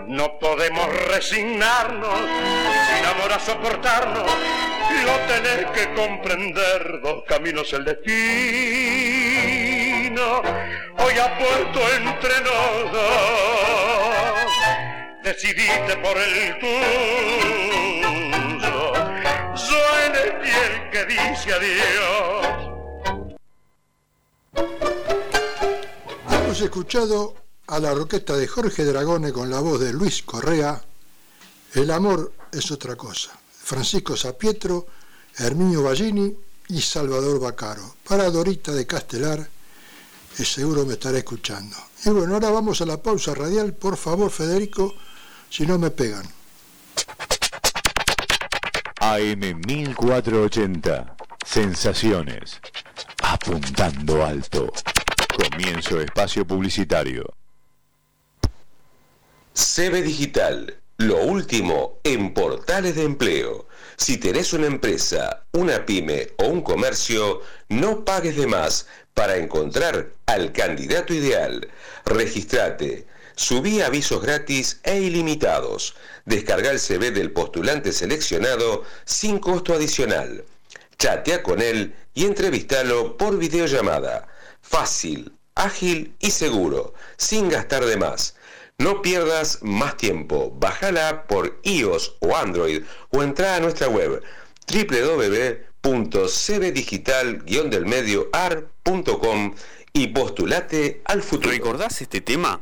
No podemos resignarnos, sin amor a soportarnos, lo tenés que comprender, dos caminos el destino, hoy ha puesto entre los dos, decidiste por el tuyo, yo elegí el que dice adiós. Hemos escuchado a la orquesta de Jorge Dragone con la voz de Luis Correa, El amor es otra cosa. Francisco Sapietro, Herminio Ballini y Salvador Bacaro. Para Dorita de Castelar, que seguro me estará escuchando. Y bueno, ahora vamos a la pausa radial. Por favor, Federico, si no me pegan. AM 1480. Sensaciones. Apuntando alto. Comienzo espacio publicitario. CB Digital, lo último en portales de empleo. Si tenés una empresa, una pyme o un comercio, no pagues de más para encontrar al candidato ideal. Registrate. Subí avisos gratis e ilimitados. Descarga el CV del postulante seleccionado sin costo adicional. Chatea con él y entrevistalo por videollamada. Fácil, ágil y seguro, sin gastar de más. No pierdas más tiempo. Bájala por iOS o Android o entra a nuestra web www.cbdigital-delmedioar.com y postulate al futuro. ¿Recordás este tema?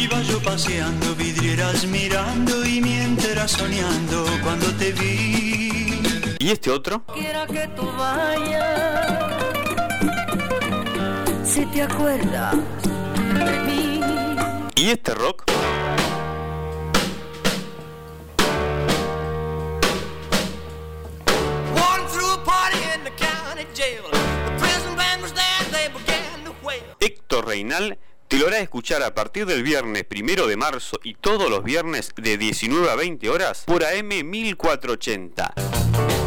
Iba yo paseando, vidrieras mirando y mientras soñando cuando te vi. ¿Y este otro? Quiera que tú vayas, si te acuerdas. ¿Y este rock? Héctor Reinal te lo hará escuchar a partir del viernes primero de marzo y todos los viernes de 19 a 20 horas por AM 1480.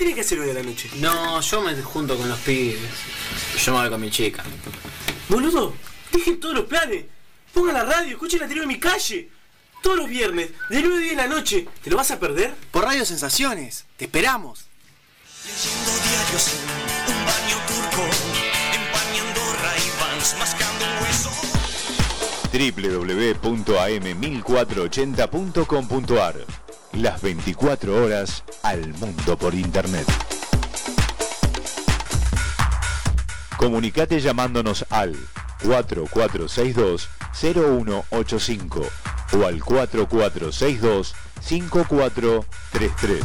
Tiene que hacer hoy a la noche? No, yo me junto con los pibes. Yo me voy con mi chica. Boludo, dejen todos los planes. Pongan la radio, escuchen la tele en mi calle. Todos los viernes, de 9 a 10 de la noche. ¿Te lo vas a perder? Por Radio Sensaciones, te esperamos. Leyendo diarios en un baño turco, empañando Ray-Bans, mascando un hueso. www.am1480.com.ar Las 24 horas al mundo por internet. Comunicate llamándonos al 4462-0185 o al 4462-5433.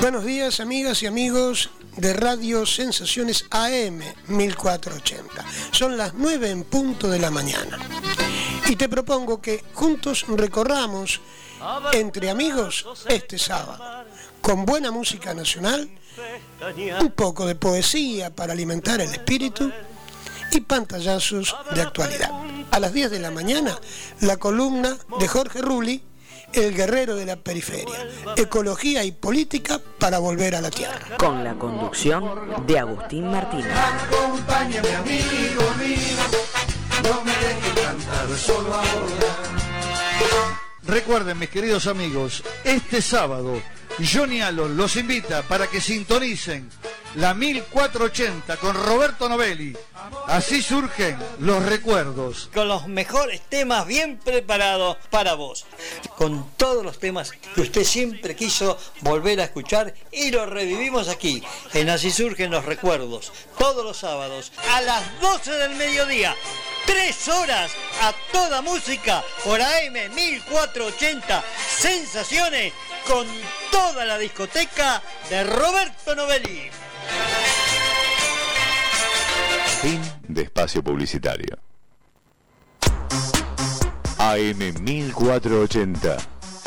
Buenos días amigas y amigos de Radio Sensaciones AM 1480. Son las 9 en punto de la mañana. Y te propongo que juntos recorramos entre amigos este sábado, con buena música nacional, un poco de poesía para alimentar el espíritu y pantallazos de actualidad. A las 10 de la mañana, la columna de Jorge Rulli, El guerrero de la periferia, ecología y política para volver a la tierra. Con la conducción de Agustín Martínez. Acompáñame amigo mío, no me dejes cantar solo ahora. Recuerden, mis queridos amigos, este sábado Johnny Alon los invita para que sintonicen la 1480 con Roberto Novelli. Así surgen los recuerdos. Con los mejores temas bien preparados para vos. Con todos los temas que usted siempre quiso volver a escuchar y los revivimos aquí, en Así surgen los recuerdos. Todos los sábados a las 12 del mediodía. Tres horas a toda música por AM 1480. Sensaciones con toda la discoteca de Roberto Novelli. Fin de espacio publicitario. AM 1480.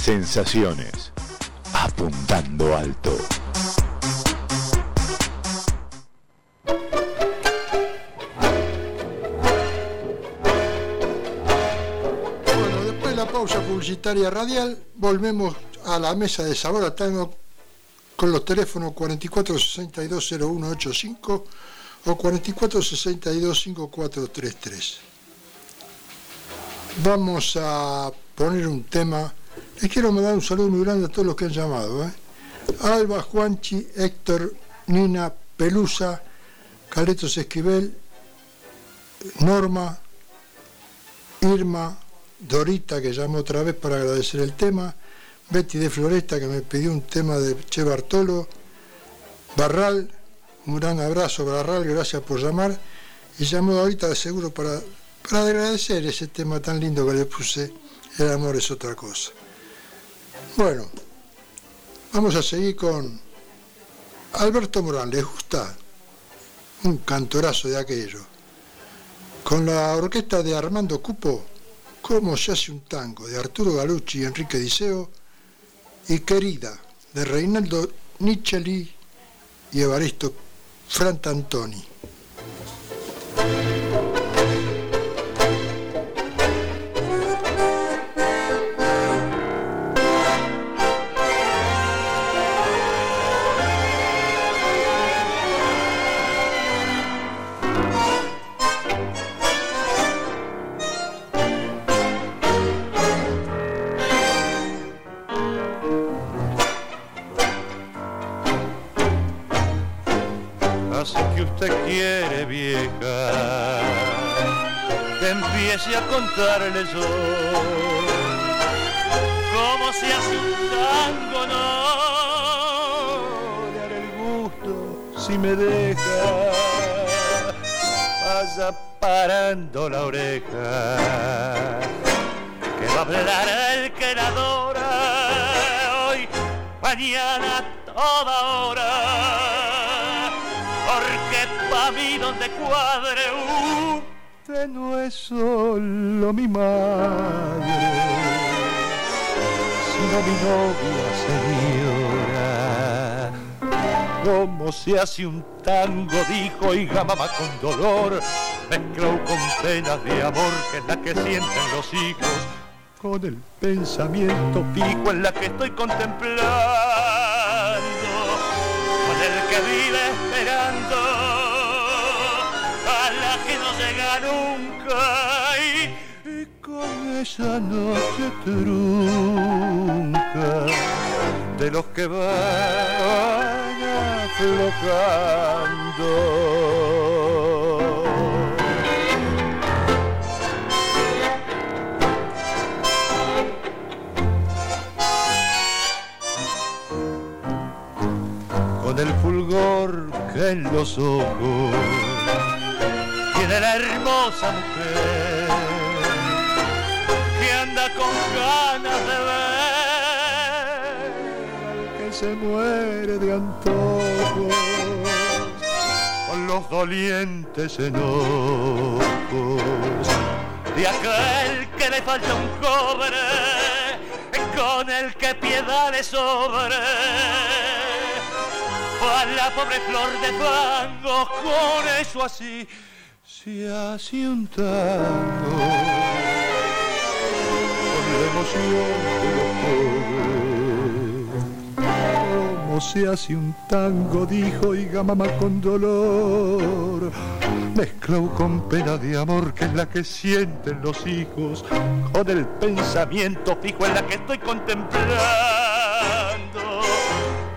Sensaciones. Apuntando alto. Bueno, después de la pausa publicitaria radial, volvemos a la mesa de sabor a tango con los teléfonos 44620185 o 44625433. Vamos a poner un tema. Les quiero mandar un saludo muy grande a todos los que han llamado. ¿eh? Alba, Juanchi, Héctor, Nina, Pelusa, Carletos Esquivel, Norma, Irma, Dorita que llamó otra vez para agradecer el tema, Betty de Floresta que me pidió un tema de Che Bartolo, Barral, un gran abrazo Barral, gracias por llamar, y llamó ahorita de seguro para, para agradecer ese tema tan lindo que le puse, el amor es otra cosa. Bueno, vamos a seguir con Alberto Morán, ¿les gusta? Un cantorazo de aquello. Con la orquesta de Armando Cupo, ¿Cómo se hace un tango? de Arturo Galucci y Enrique Diceo, y Querida, de Reinaldo Nicheli y Evaristo Frantantoni. Contarle yo cómo se hace un tango, no haré el gusto si me deja. Vaya parando la oreja que va a hablar el que la adora hoy, mañana, toda hora. Porque pa' mí donde cuadre usted no es solo mi madre, sino mi novia señora. Como se hace un tango, dijo oiga mamá con dolor, mezcló con penas de amor que es la que sienten los hijos, con el pensamiento fijo en la que estoy contemplando con el que vive esperando nunca y, y con esa noche trunca de los que van aflojando. con el fulgor que en los ojos tiene la hermosa mujer que anda con ganas de ver que se muere de antojos con los dolientes enojos de aquel que le falta un cobre con el que piedad le sobre. A la pobre flor de fango, con eso así se hace un tango, con la emoción de los pobres. Como se hace un tango, dijo oiga mamá con dolor, mezcló con pena de amor que es la que sienten los hijos, con el pensamiento fijo en la que estoy contemplando.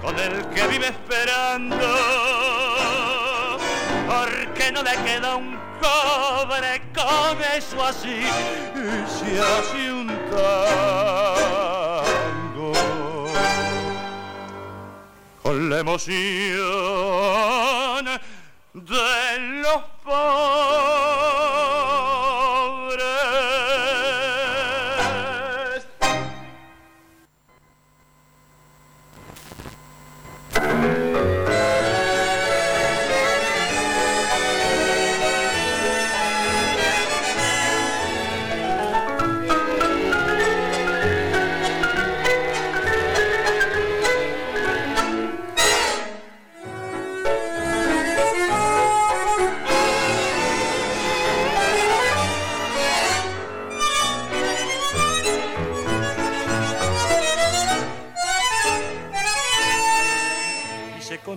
Con el que vive esperando, porque no le queda un cobre con eso así, y se hace un tango con la emoción de los pobres.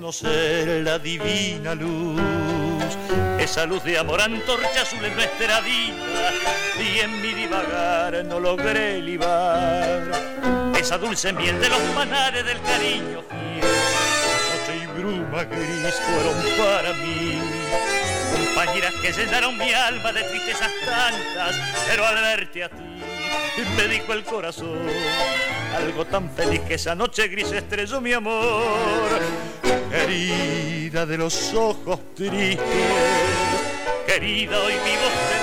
Conocer la divina luz, esa luz de amor antorcha azul en nuestra vida, y en mi divagar no logré libar esa dulce miel de los manares del cariño fiel. Noche y bruma gris fueron para mí, compañeras que llenaron mi alma de tristezas tantas, pero al verte a ti me dijo el corazón. Algo tan feliz que esa noche gris estrelló mi amor. Querida de los ojos tristes, querida hoy mi voz te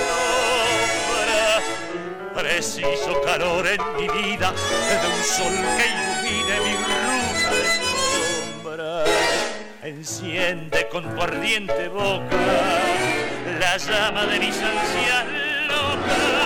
nombra. Preciso calor en mi vida de un sol que ilumine mi ruta de sombra. Enciende con tu ardiente boca la llama de mis ansias locas.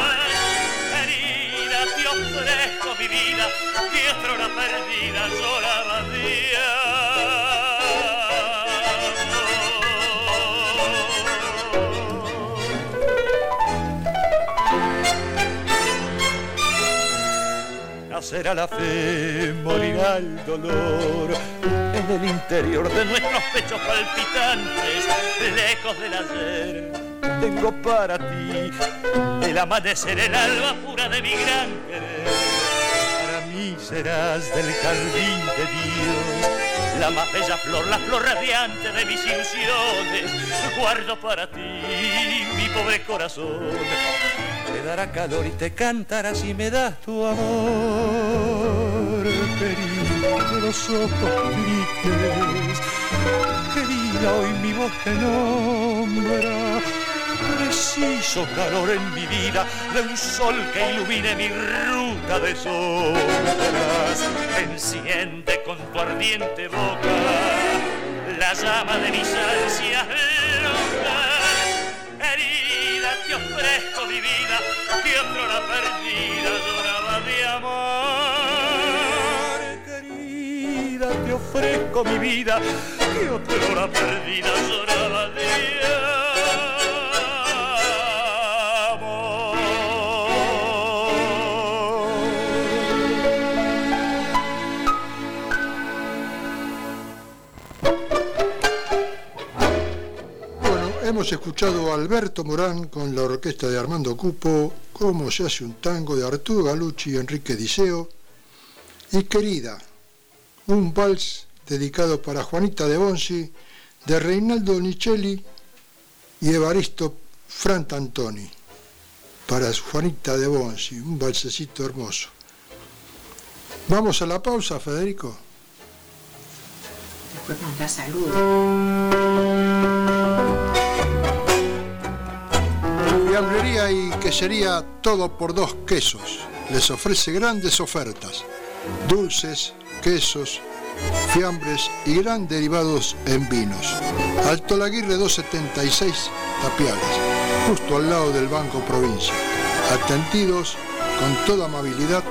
Nacerá la fe, morirá el dolor en el interior de nuestros pechos palpitantes, lejos del ayer. Tengo para ti el amanecer, el alba pura de mi gran querer. Para mí serás del jardín de Dios, la más bella flor, la flor radiante de mis ilusiones. Guardo para ti mi pobre corazón te dará calor y te cantará si me das tu amor. Los ojos tristes, querida, hoy mi voz te nombra. Preciso calor en mi vida de un sol que ilumine mi ruta de sombras. Enciende con tu ardiente boca la llama de mis ansias locas querida, te ofrezco vida, que otro la perdida lloraba de amor. Querida, te ofrezco mi vida, que otro la perdida lloraba de Bueno, hemos escuchado a Alberto Morán con la orquesta de Armando Cupo, Cómo se hace un tango de Arturo Galucci y Enrique Diceo, y Querida, un vals dedicado para Juanita de Bonsi, de Reinaldo Nicelli y Evaristo Frantantoni, para Juanita de Bonsi, un valsecito hermoso. Vamos a la pausa, Federico. Después mandar saludos. Fiambrería y quesería Todo por Dos Quesos les ofrece grandes ofertas, dulces, quesos, fiambres y gran derivados en vinos. Alto Laguirre 276 Tapiales, justo al lado del Banco Provincia. Atendidos con toda amabilidad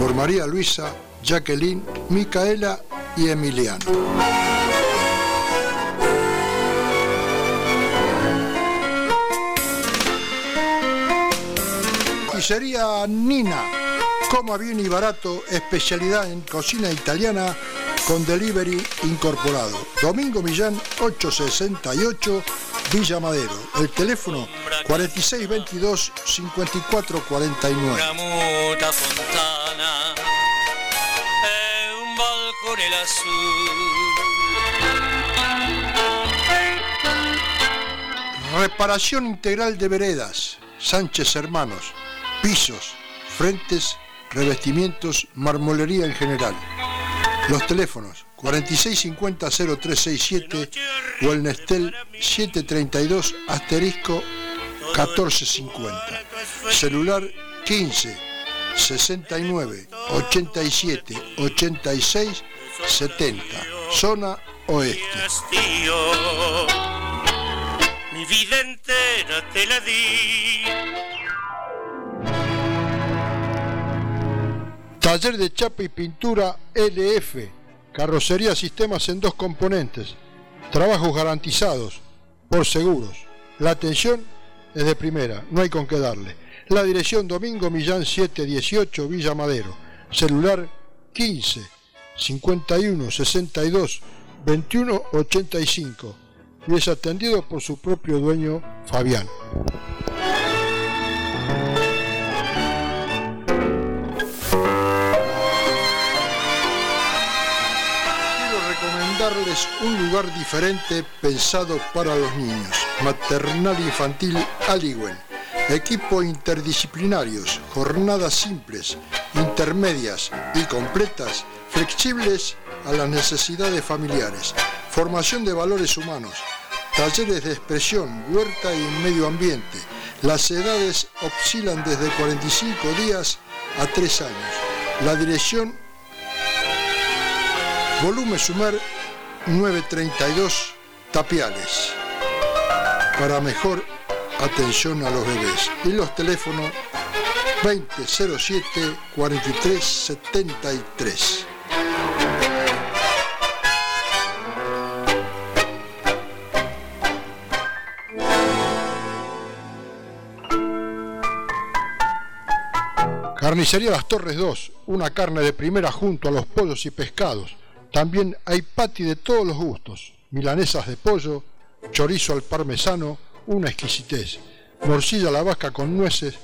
por María Luisa, Jacqueline, Micaela y Emiliano. Pizzería Nina, coma bien y barato, especialidad en cocina italiana con delivery incorporado. Domingo Millán 868 Villa Madero. El teléfono 4622 5449. Una muta fontana e un balcone lassù. Reparación integral de veredas, Sánchez Hermanos, pisos, frentes, revestimientos, marmolería en general. Los teléfonos 4650-0367 o el Nestel 732 asterisco 1450. Celular 15 69 87 86 70. Zona oeste. Mi vida entera te la di. Taller de chapa y pintura LF. Carrocería sistemas en dos componentes. Trabajos garantizados por seguros. La atención es de primera, no hay con qué darle. La dirección Domingo Millán 718 Villa Madero. Celular 15 51 62 21 85 y es atendido por su propio dueño Fabián. Recomendarles un lugar diferente pensado para los niños. Maternal Infantil Aliwen. Equipo interdisciplinarios, jornadas simples, intermedias y completas, flexibles a las necesidades familiares, formación de valores humanos, talleres de expresión, huerta y medio ambiente. Las edades oscilan desde 45 días a 3 años. La dirección Volumen Sumer 932 Tapiales. Para mejor atención a los bebés. Y los teléfonos 2007 4373. Carnicería Las Torres 2, una carne de primera junto a los pollos y pescados. También hay pati de todos los gustos, milanesas de pollo, chorizo al parmesano, una exquisitez, morcilla a la vasca con nueces.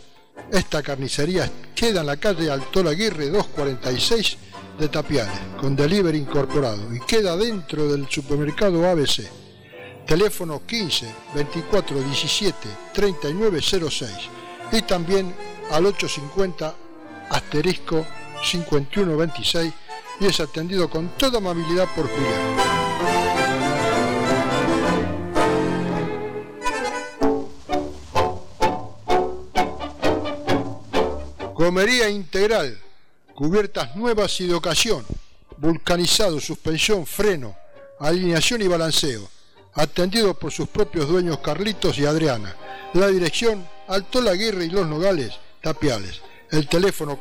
Esta carnicería queda en la calle Altola Aguirre 246 de Tapiales, con delivery incorporado y queda dentro del supermercado ABC. Teléfono 15 24 17 39 06 y también al 850 asterisco 5126 y es atendido con toda amabilidad por Julián. Comería integral, cubiertas nuevas y de ocasión, vulcanizado, suspensión, freno, alineación y balanceo, atendido por sus propios dueños Carlitos y Adriana. La dirección, Alto Aguirre y Los Nogales, Tapiales. El teléfono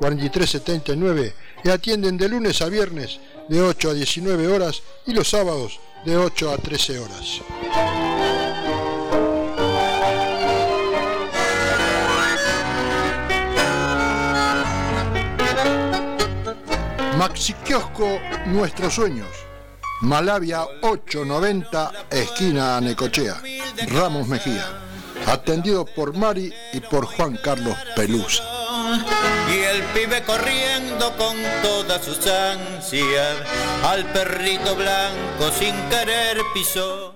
4622-4379 y atienden de lunes a viernes de 8 a 19 horas y los sábados de 8 a 13 horas. Maxi Kiosco Nuestros Sueños. Malavia 890, esquina Necochea. Ramos Mejía. Atendido por Mari y por Juan Carlos Pelusa. Y el pibe corriendo con todas sus ansias, al perrito blanco sin querer pisó.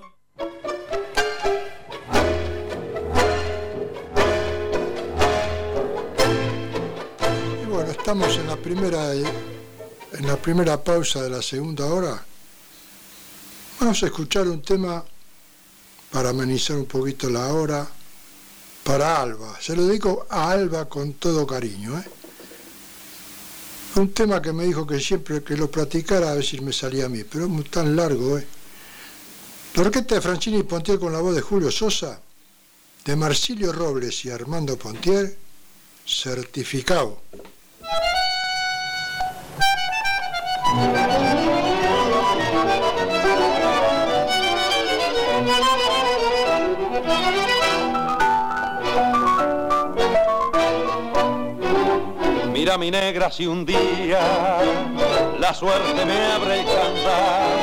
Y bueno, estamos en la primera en la primera pausa de la segunda hora. Vamos a escuchar un tema para amenizar un poquito la hora para Alba. Se lo dedico a Alba con todo cariño. ¿eh? Un tema que me dijo que siempre que lo practicara a si me salía a mí, pero es tan largo. ¿eh? La orquesta de Francini Pontier con la voz de Julio Sosa, de Marsilio Robles y Armando Pontier, certificado. Mira mi negra si un día la suerte me abre el cantar,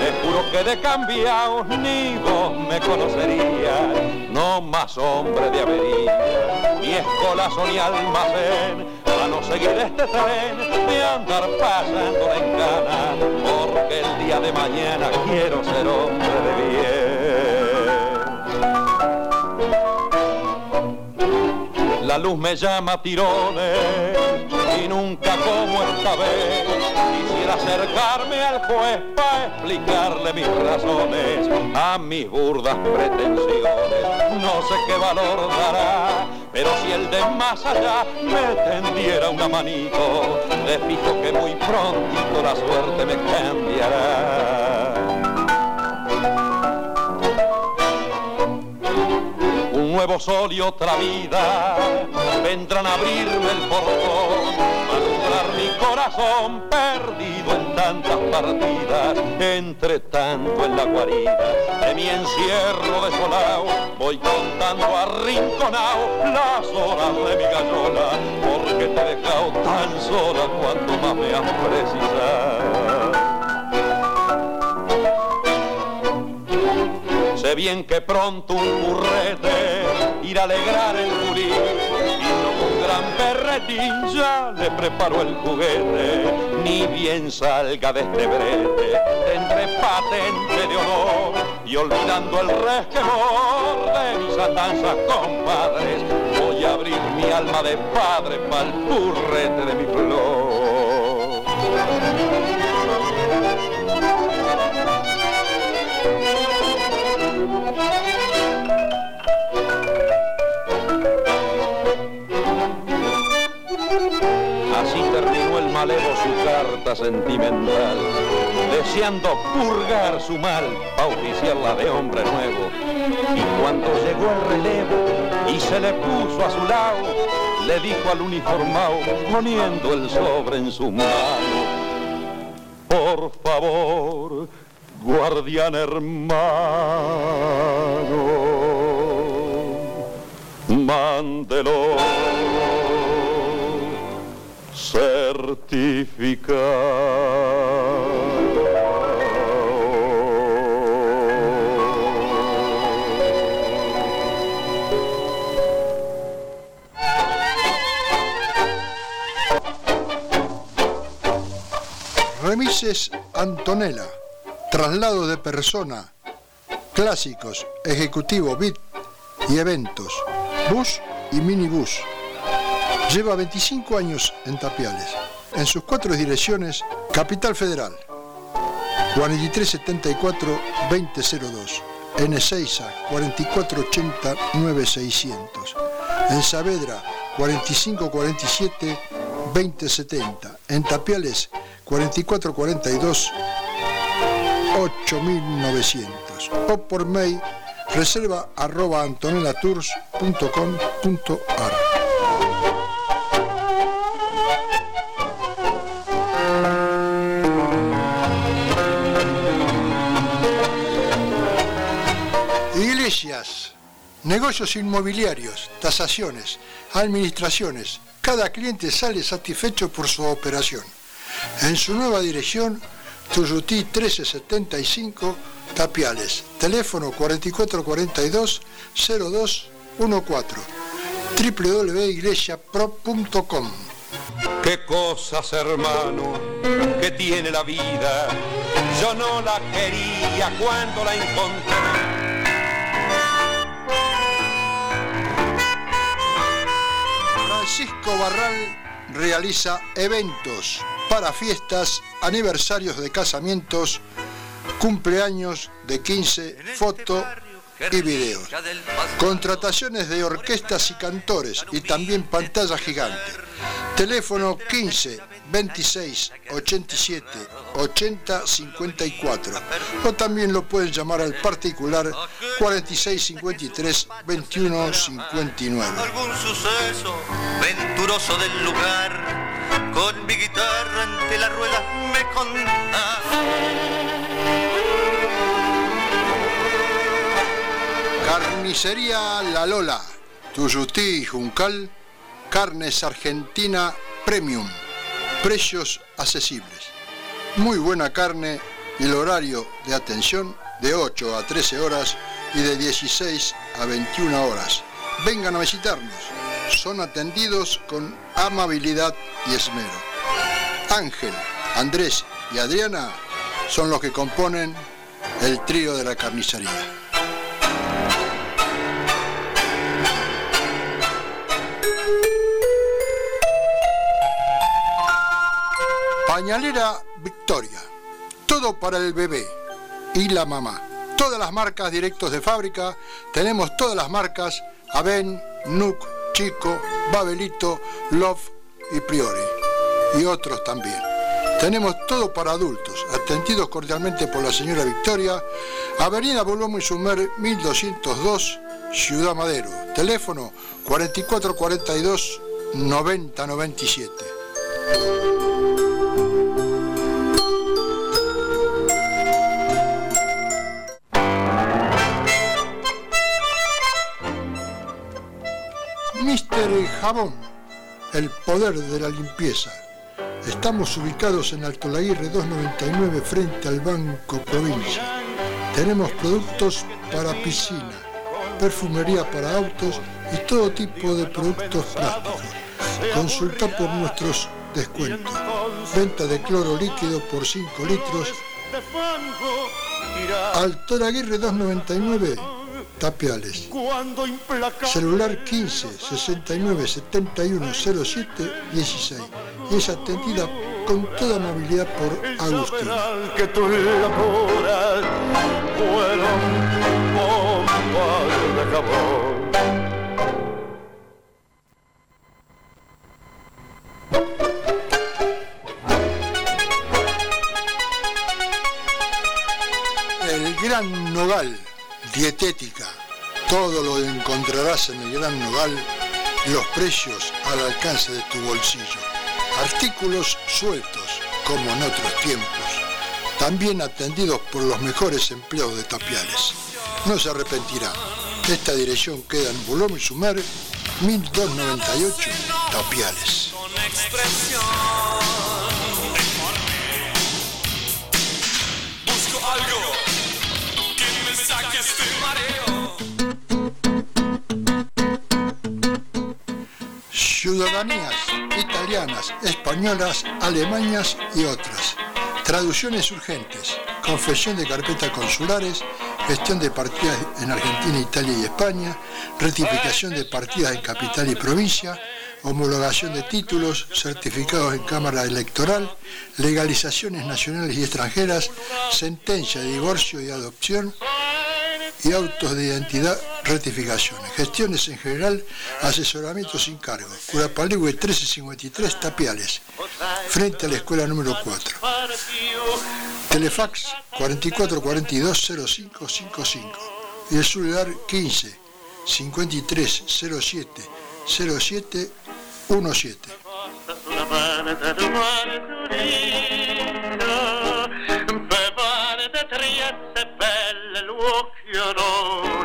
te juro que de cambiado ni vos me conocerías, no más hombre de avería, ni escolazo ni almacén, a no seguir este tren de andar pasando en cana, porque el día de mañana quiero ser hombre de bien. La luz me llama tirones y nunca como esta vez quisiera acercarme al juez para explicarle mis razones a mis burdas pretensiones. No sé qué valor dará, pero si el de más allá me tendiera una manito, le fijo que muy prontito la suerte me cambiará. Nuevo sol y otra vida vendrán a abrirme el portón, a alumbrar mi corazón perdido en tantas partidas, entre tanto en la guarida de mi encierro desolado, voy contando arrinconado las horas de mi gallola, porque te he dejado tan sola cuando más me has precisado. Sé bien que pronto un burrete irá a alegrar el jurí y no con gran perretín ya le preparo el juguete. Ni bien salga de este brete, tendré patente de honor y olvidando el resquemor de mis andanzas compadres, voy a abrir mi alma de padre pa'l purrete de mi flor. Malevo su carta sentimental, deseando purgar su mal, bautizarla de hombre nuevo. Y cuando llegó el relevo y se le puso a su lado, le dijo al uniformado, poniendo el sobre en su mano, por favor, guardián hermano, mándelo Remises Antonella, traslado de persona, clásicos, ejecutivo, bit y eventos, bus y minibús. Lleva 25 años en Tapiales. En sus cuatro direcciones, Capital Federal, 4374-2002. En Ezeiza, 4480-9600. En Saavedra, 4547-2070. En Tapiales, 4442-8900. O por mail reserva arroba antonelatours.com.ar. negocios inmobiliarios, tasaciones, administraciones. Cada cliente sale satisfecho por su operación. En su nueva dirección, Tuyutí 1375, Tapiales. Teléfono 4442-0214. www.iglesiapro.com Qué cosas, hermano, que tiene la vida. Yo no la quería cuando la encontré. Francisco Barral realiza eventos para fiestas, aniversarios de casamientos, cumpleaños de 15, foto y videos. Contrataciones de orquestas y cantores y también pantalla gigante. Teléfono 15 26 87 80 54 o también lo pueden llamar al particular 46 53 21 59. algún suceso venturoso del lugar, con mi guitarra ante la rueda me contás. Carnicería La Lola, Tuyutí y Juncal, carnes argentina premium, precios accesibles. Muy buena carne y el horario de atención de 8 a 13 horas y de 16 a 21 horas. Vengan a visitarnos. Son atendidos con amabilidad y esmero. Ángel, Andrés y Adriana son los que componen el trío de la carnicería. Pañalera Victoria. Todo para el bebé y la mamá. Todas las marcas directos de fábrica. Tenemos todas las marcas Aven, Nuc, Chico, Babelito, Love y Priori. Y otros también. Tenemos todo para adultos, atendidos cordialmente por la señora Victoria, Avenida Bolomo y Sumer 1202, Ciudad Madero. Teléfono 4442 9097. Mister Jabón, el poder de la limpieza. Estamos ubicados en Alto Laguirre 299 frente al Banco Provincia. Tenemos productos para piscina, perfumería para autos y todo tipo de productos plásticos. Consulta por nuestros descuentos. Venta de cloro líquido por 5 litros Altor Aguirre 299, Tapiales. Celular 15 69 71 07 16. Y es atendida con toda amabilidad por Agustín. verán que tus locuras fueron bombas de jabón. Lo encontrarás en el Gran Nogal, los precios al alcance de tu bolsillo. Artículos sueltos, como en otros tiempos. También atendidos por los mejores empleados de Tapiales. No se arrepentirá. Esta dirección queda en Boulogne Sumer, 1298, Tapiales. Ciudadanías italianas, españolas, alemanas y otras. Traducciones urgentes, confesión de carpetas consulares, gestión de partidas en Argentina, Italia y España, rectificación de partidas en capital y provincia, homologación de títulos, certificados en Cámara Electoral, legalizaciones nacionales y extranjeras, sentencia de divorcio y adopción, y autos de identidad, rectificaciones. Gestiones en general, asesoramiento sin cargo. Curapaligüe 1353 Tapiales, frente a la escuela número 4. Telefax 44420555 y el celular 15 53 07 walk you know.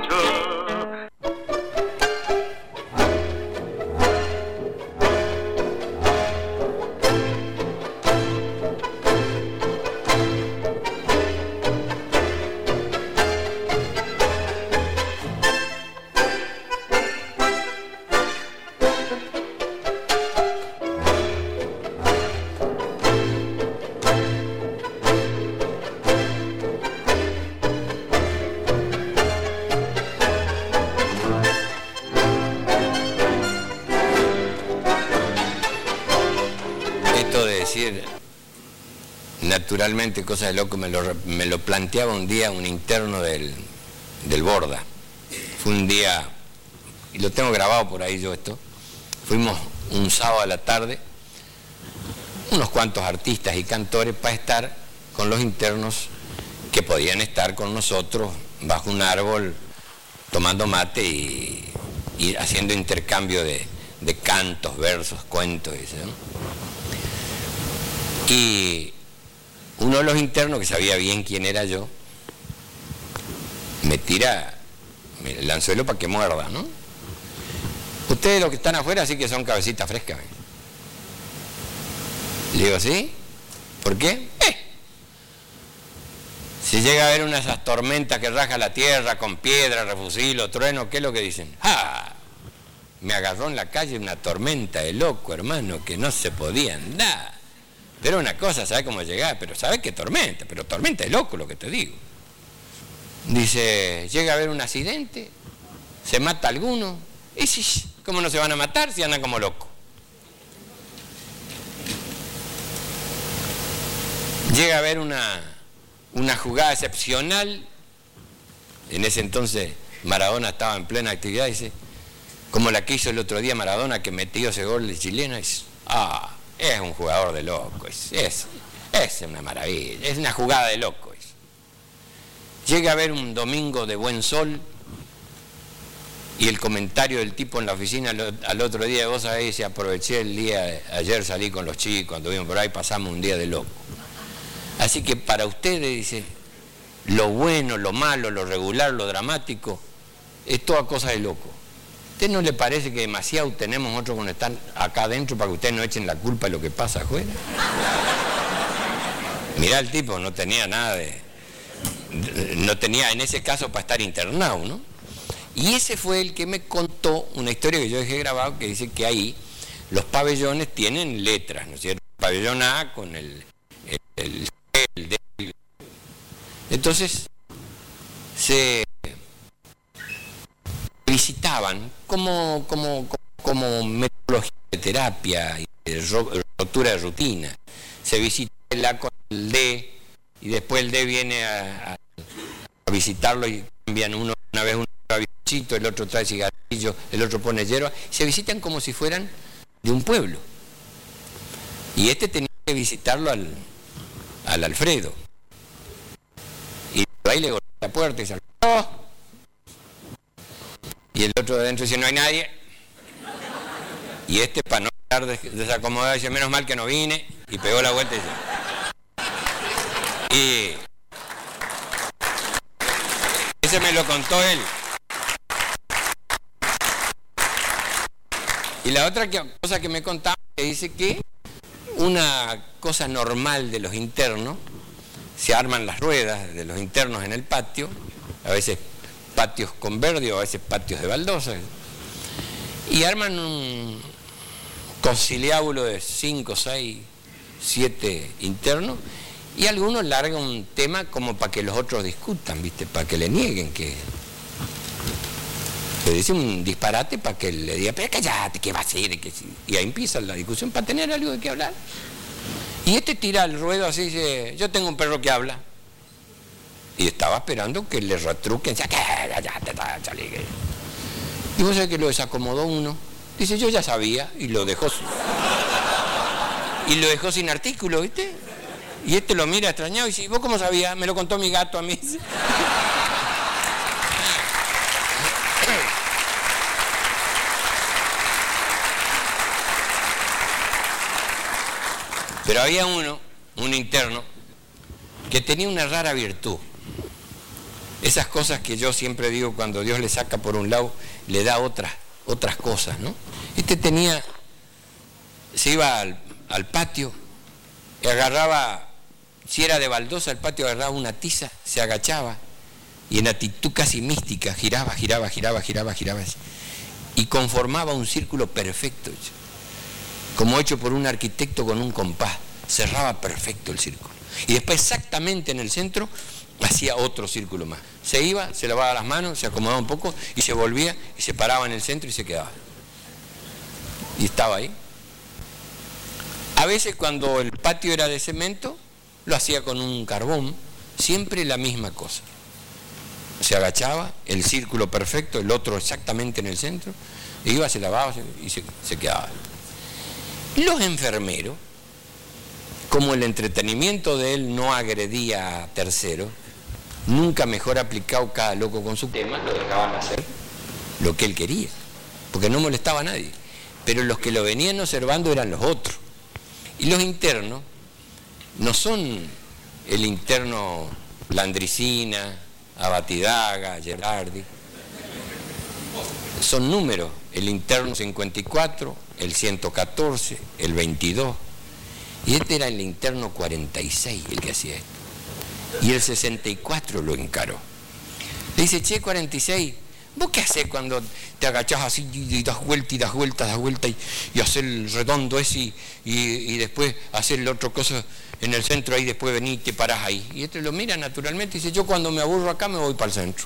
Naturalmente cosas de loco me lo, me lo planteaba un día un interno del, del Borda. Fue un día, y lo tengo grabado por ahí yo esto, fuimos un sábado a la tarde, unos cuantos artistas y cantores para estar con los internos que podían estar con nosotros bajo un árbol tomando mate y, haciendo intercambio de, de cantos, versos, cuentos. Y uno de los internos, que sabía bien quién era yo, me tira el anzuelo para que muerda, ¿no? Ustedes los que están afuera sí que son cabecitas frescas. Le digo, ¿sí? ¿Por qué? Eh. Si llega a haber una de esas tormentas que raja la tierra con piedra, refusilo, trueno, ¿qué es lo que dicen? ¡Ah! Me agarró en la calle una tormenta de loco, hermano, que no se podía andar. Pero una cosa, ¿sabes cómo llegar? Pero ¿sabes qué tormenta? Pero tormenta de loco, lo que te digo. Dice, llega a haber un accidente, se mata alguno. Y si, ¿cómo no se van a matar si andan como locos? Llega a haber una, una jugada excepcional. En ese entonces Maradona estaba en plena actividad, dice, como la que hizo el otro día Maradona que metió ese gol de chilena, dice, ah, es un jugador de loco, es, es, una maravilla, es una jugada de loco. Llega a haber un domingo de buen sol y el comentario del tipo en la oficina al, otro día, vos sabés, dice, aproveché el día, ayer salí con los chicos, anduvimos por ahí, pasamos un día de loco. Así que para ustedes, dice, lo bueno, lo malo, lo regular, lo dramático, es toda cosa de loco. ¿Usted no le parece que demasiado tenemos nosotros cuando están acá adentro para que ustedes no echen la culpa de lo que pasa afuera? Mirá el tipo, no tenía nada de... No tenía en ese caso para estar internado, ¿no? Y ese fue el que me contó una historia que yo dejé grabado que dice que ahí los pabellones tienen letras, ¿no es cierto? El pabellón A con el, el, el- el Entonces se visitaban como, como, como metodología de terapia y de ro- rotura de rutina. Se visita el A con el D y después el D viene a, visitarlo y cambian uno, una vez trae bizcochito, el otro trae cigarrillo, el otro pone hierba. Se visitan como si fueran de un pueblo. Y este tenía que visitarlo al, al Alfredo. Y ahí le golpea la puerta y dice, "Alfredo". Y el otro de adentro dice, no hay nadie. Y este, para no estar des- desacomodado, dice, menos mal que no vine. Y pegó la vuelta y dice. Y ese me lo contó él. Y la otra cosa que me contaba, que dice que una cosa normal de los internos, se arman las ruedas de los internos en el patio, a veces patios con verde o a veces patios de baldosa, y arman un conciliábulo de 5, 6, 7 internos, y algunos largan un tema como para que los otros discutan, ¿viste? Para que le nieguen que... Le dice un disparate para que le diga, pero cállate, ¿qué va a hacer? Que si-". Y ahí empieza la discusión para tener algo de qué hablar. Y este tira el ruedo así, dice, yo tengo un perro que habla. Y estaba esperando que le retruquen. Y vos sabés que lo desacomodó uno. Dice, yo ya sabía, y lo dejó. Y lo dejó sin artículo, ¿viste? Y este lo mira extrañado y dice, ¿vos cómo sabías? Me lo contó mi gato a mí. [LAUGHS] Pero había uno, un interno, que tenía una rara virtud. Esas cosas que yo siempre digo cuando Dios le saca por un lado, le da otras, otras cosas, ¿no? Este tenía, se iba al, patio y agarraba, si era de baldosa el patio, agarraba una tiza, se agachaba y en actitud casi mística giraba, giraba, giraba, giraba, giraba y conformaba un círculo perfecto como hecho por un arquitecto con un compás. Cerraba perfecto el círculo. Y después exactamente en el centro hacía otro círculo más. Se iba, se lavaba las manos, se acomodaba un poco y se volvía y se paraba en el centro y se quedaba. Y estaba ahí. A veces cuando el patio era de cemento, lo hacía con un carbón, siempre la misma cosa. Se agachaba, el círculo perfecto, el otro exactamente en el centro, iba, se lavaba y se, se quedaba. Los enfermeros, como el entretenimiento de él no agredía a terceros, nunca mejor aplicado cada loco con su tema, lo dejaban hacer lo que él quería, porque no molestaba a nadie. Pero los que lo venían observando eran los otros. Y los internos no son el interno Landricina, Abatidaga, Gerardi, son números, el interno 54, el 114, el 22, y este era el interno 46 el que hacía esto. Y el 64 lo encaró. Le dice, che, 46, ¿vos qué haces cuando te agachás así y, das vuelta y das vuelta, das vuelta y, y haces el redondo ese y, y- después hacer la otra cosa en el centro ahí, después venís y te parás ahí? Y este lo mira naturalmente y dice, yo cuando me aburro acá me voy para el centro.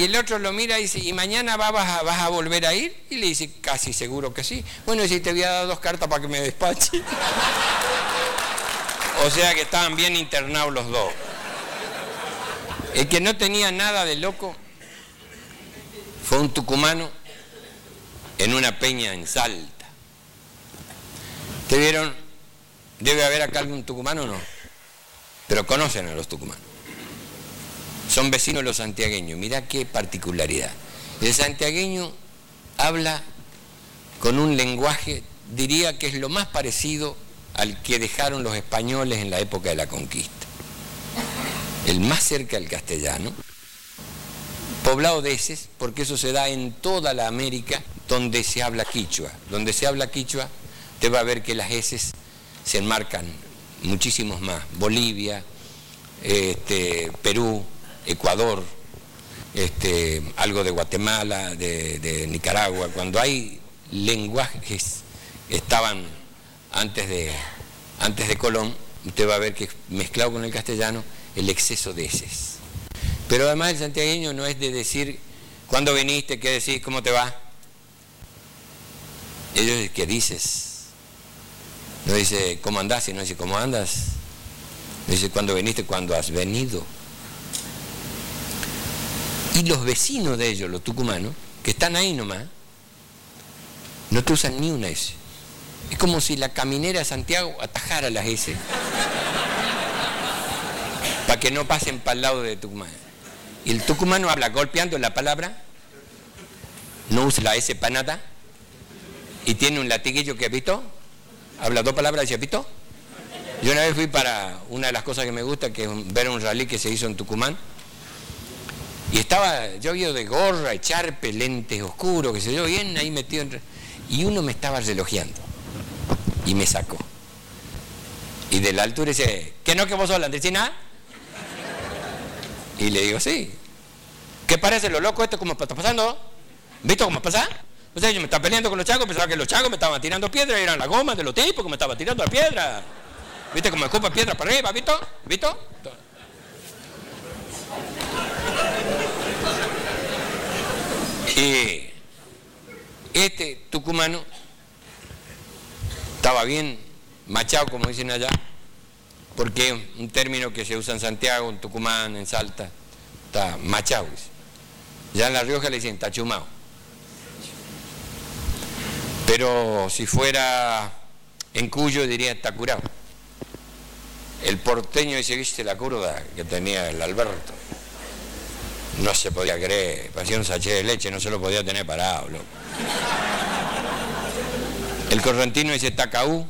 Y, el otro lo mira y dice, ¿y mañana va- vas, a, a volver a ir? Y le dice, casi seguro que sí. Bueno, y si te había dado dos cartas para que me despache. [LAUGHS] o sea que estaban bien internados los dos. El que no tenía nada de loco fue un tucumano en una peña en Salta. ¿Te vieron? Debe haber acá algún tucumano o no. Pero conocen a los tucumanos. Son vecinos los santiagueños. Mirá qué particularidad. El santiagueño habla con un lenguaje, diría que es lo más parecido al que dejaron los españoles en la época de la conquista. El más cerca del castellano. Poblado de heces, porque eso se da en toda la América donde se habla quichua. Donde se habla quichua, te va a ver que las heces se enmarcan muchísimos más. Bolivia, este, Perú, Ecuador. este, algo de Guatemala, de, Nicaragua, cuando hay lenguajes que estaban antes de, antes de Colón, usted va a ver que mezclado con el castellano, el exceso de eses. Pero además el santiagueño no es de decir, ¿cuándo viniste? ¿Qué decís? ¿Cómo te va? Ellos, ¿qué dices? No dice, ¿cómo andás? Sino dice, ¿cómo andas? Dice, ¿cuándo viniste? ¿Cuándo has venido? Y los vecinos de ellos, los tucumanos, que están ahí nomás, no te usan ni una S. Es como si la caminera de Santiago atajara las S. para que no pasen para el lado de Tucumán. Y el tucumano habla golpeando la palabra, no usa la S para nada, y tiene un latiguillo que visto, habla dos palabras y dice pito. Yo una vez fui para una de las cosas que me gusta, que es ver un rally que se hizo en Tucumán, y estaba yo yo de gorra, echarpe, lentes oscuros, que se yo, bien ahí metido en... Y uno me estaba relojeando. Y me sacó. Y de la altura dice, ¿qué no que vos sos la Andresina? Y le digo, sí. ¿Qué parece lo loco esto como está pasando? ¿Visto cómo pasa? O sea, yo me estaba peleando con los chagos, pensaba que los chagos me estaban tirando piedras, eran las gomas de los tipos que me estaban tirando la piedra. ¿Viste cómo me escupa piedra para arriba? ¿Visto? ¿Visto? Este tucumano estaba bien machado, como dicen allá, porque es un término que se usa en Santiago, en Tucumán, en Salta, está machado. Ya en La Rioja le dicen tachumao. Pero si fuera en Cuyo diría está curado. El porteño dice, viste la curda que tenía el Alberto. No se podía creer, parecía un sachet de leche, no se lo podía tener parado. loco. El correntino dice tacaú.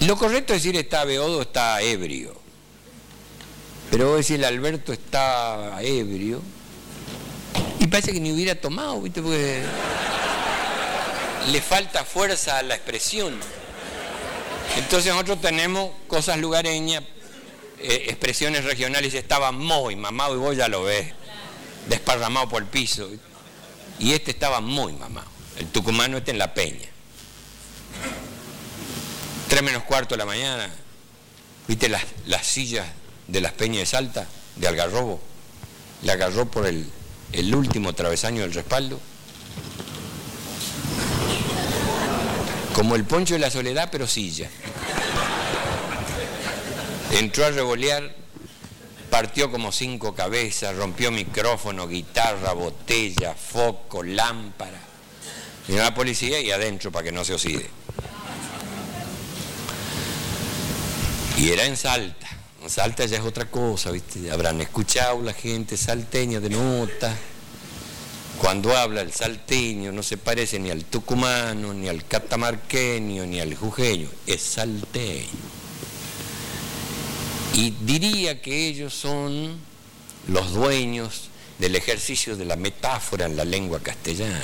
Lo correcto es decir está beodo, está ebrio. Pero vos decís el Alberto está ebrio. Y parece que ni hubiera tomado, ¿viste? Porque le falta fuerza a la expresión. Entonces nosotros tenemos cosas lugareñas, eh, expresiones regionales, estaba muy mamado y vos ya lo ves, desparramado por el piso. Y este estaba muy mamado, el tucumano este en la peña. Tres menos cuarto de la mañana, ¿viste las, las sillas de las peñas de Salta, de Algarrobo? Le agarró por el, el último travesaño del respaldo. Como el poncho de la soledad, pero silla. Entró a revolear, partió como cinco cabezas, rompió micrófono, guitarra, botella, foco, lámpara. Y la policía y adentro para que no se oxide. Y era en Salta. En Salta ya es otra cosa, ¿viste? Habrán escuchado la gente salteña de nota. Cuando habla el salteño no se parece ni al tucumano, ni al catamarqueño, ni al jujeño, es salteño. Y diría que ellos son los dueños del ejercicio de la metáfora en la lengua castellana.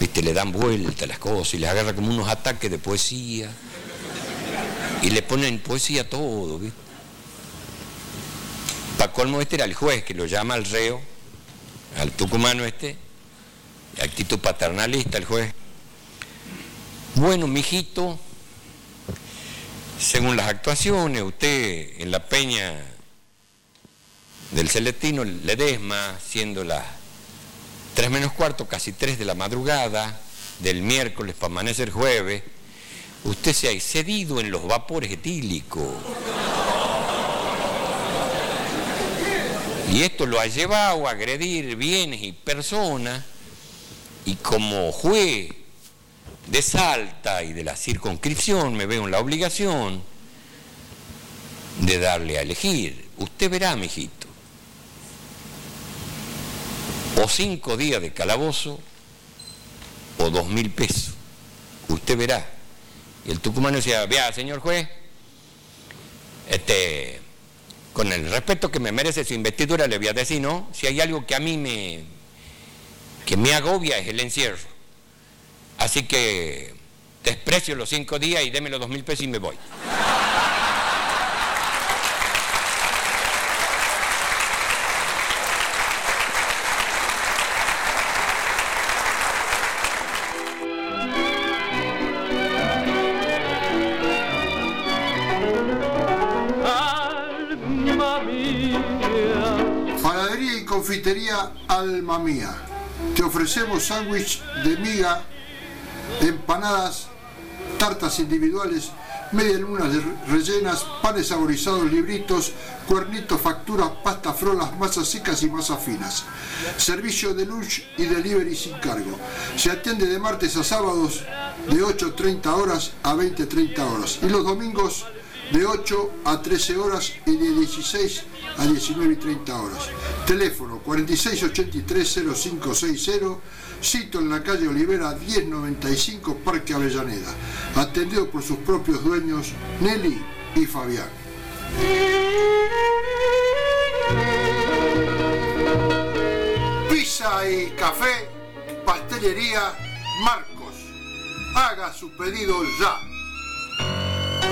¿Viste? Le dan vuelta las cosas y les agarra como unos ataques de poesía. Y le ponen poesía a todo, ¿viste? Para colmo este era el juez que lo llama al reo, al tucumano este, actitud paternalista el juez. Bueno, mijito, según las actuaciones, usted en la peña del Celestino Ledesma, siendo las 3 menos cuarto, casi 3 de la madrugada, del miércoles para amanecer jueves, usted se ha excedido en los vapores etílicos. Y esto lo ha llevado a agredir bienes y personas, y como juez de Salta y de la circunscripción me veo en la obligación de darle a elegir. Usted verá, mijito, o cinco días de calabozo o dos mil pesos. Usted verá. Y el tucumano decía, vea, señor juez, este, con el respeto que me merece su investidura, le voy a decir, ¿no? Si hay algo que a mí me, que me agobia es el encierro. Así que desprecio los cinco días y déme los dos mil pesos y me voy. Panadería y confitería Alma Mía. Te ofrecemos sándwich de miga empanadas, tartas individuales, medias lunas de- rellenas, panes saborizados, libritos, cuernitos, facturas, pasta frolas, masas secas y masas finas. Servicio de lunch y delivery sin cargo. Se atiende de martes a sábados de 8.30 horas a 20.30 horas. Y los domingos de 8 a 13 horas y de 16 a 19 y 30 horas. Teléfono 4683-0560, sito en la calle Olivera 1095, Parque Avellaneda. Atendido por sus propios dueños, Nelly y Fabián. Pizza y café, pastelería Marcos. Haga su pedido ya.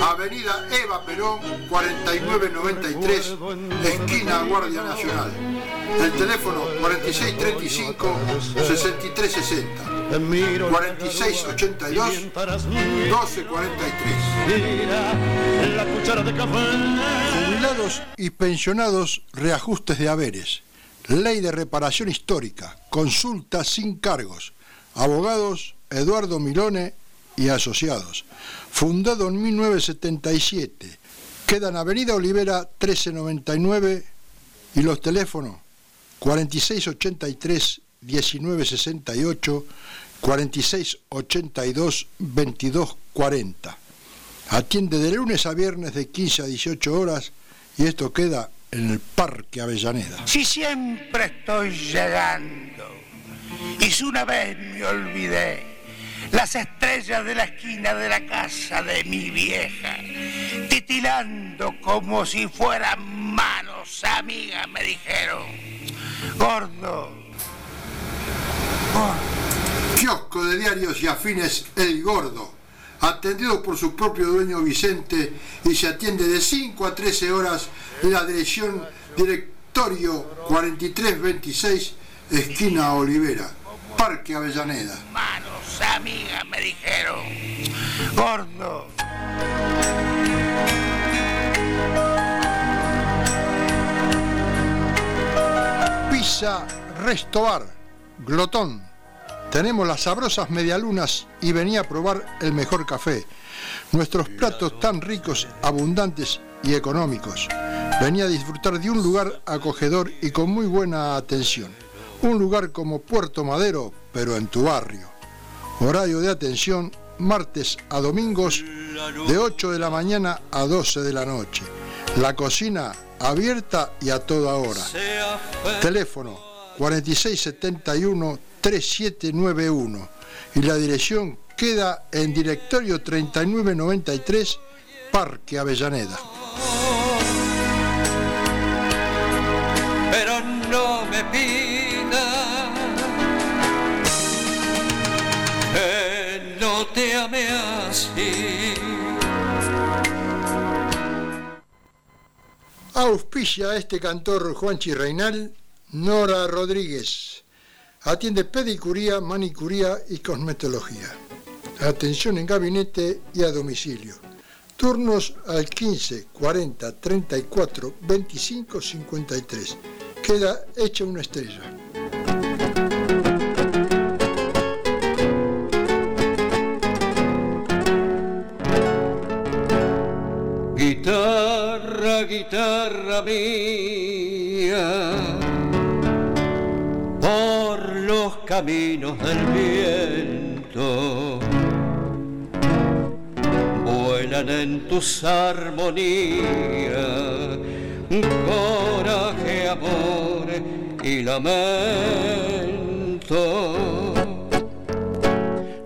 Avenida Eva Perón 4993, esquina Guardia Nacional. El teléfono 4635-6360. 4682-1243. la cuchara de café. Jubilados y pensionados, reajustes de haberes. Ley de reparación histórica. Consulta sin cargos. Abogados Eduardo Milone y Asociados. Fundado en 1977. Queda en Avenida Olivera 1399 y los teléfonos 4683 1968 4682 2240. Atiende de lunes a viernes de 15 a 18 horas y esto queda en el Parque Avellaneda. Si siempre estoy llegando. Y si una vez me olvidé, las estrellas de la esquina de la casa de mi vieja, titilando como si fueran manos amigas, me dijeron, gordo, Kiosco de diarios y afines El Gordo, atendido por su propio dueño Vicente y se atiende de 5 a 13 horas en la dirección Directorio 4326, esquina Olivera, Parque Avellaneda. manos amigas, me dijeron, gordo. Pizza Restobar, Glotón. Tenemos las sabrosas medialunas y venía a probar el mejor café. Nuestros platos tan ricos, abundantes y económicos. Venía a disfrutar de un lugar acogedor y con muy buena atención. Un lugar como Puerto Madero, pero en tu barrio. Horario de atención martes a domingos de 8 de la mañana a 12 de la noche. La cocina abierta y a toda hora. Teléfono 4671-3791 y la dirección queda en directorio 3993 Parque Avellaneda. pero no me pida así. Auspicia a este cantor Juanchi Reinal, Nora Rodríguez. Atiende pedicuría, manicuría y cosmetología. Atención en gabinete y a domicilio. Turnos al 15 40 34 25 53. Queda hecha una estrella. Guitarra, mía, por los caminos del viento, vuelan en tus armonías, coraje, amor y lamento.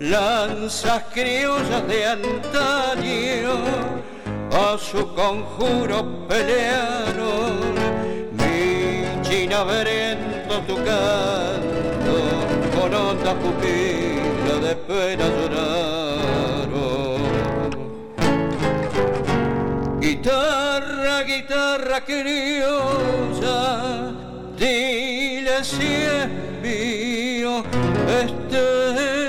Lanzas criollas de antaño a su conjuro pelearon. Mi china veriendo tu con honda pupila de pena lloraron. Guitarra, guitarra criolla, dile si es mío este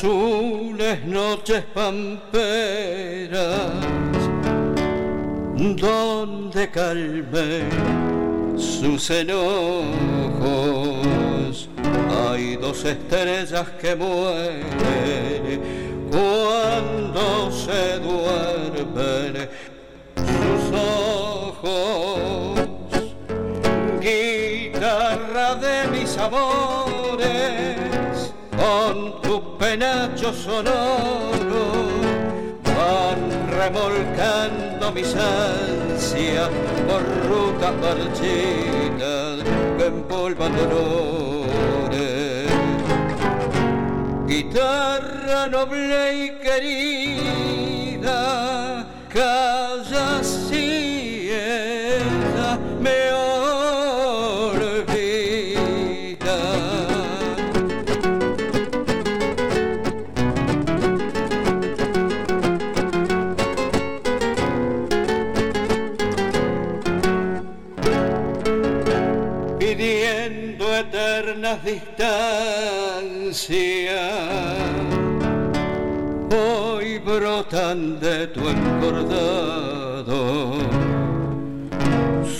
azules noches pamperas, donde calme sus enojos. Hay dos estrellas que mueren cuando se duermen sus ojos. Guitarra de mis amores, con tu penacho sonoro, van remolcando mis ansias por rutas marchitas que empolvan dolores. Guitarra noble y querida, calla si ella me de tu encordado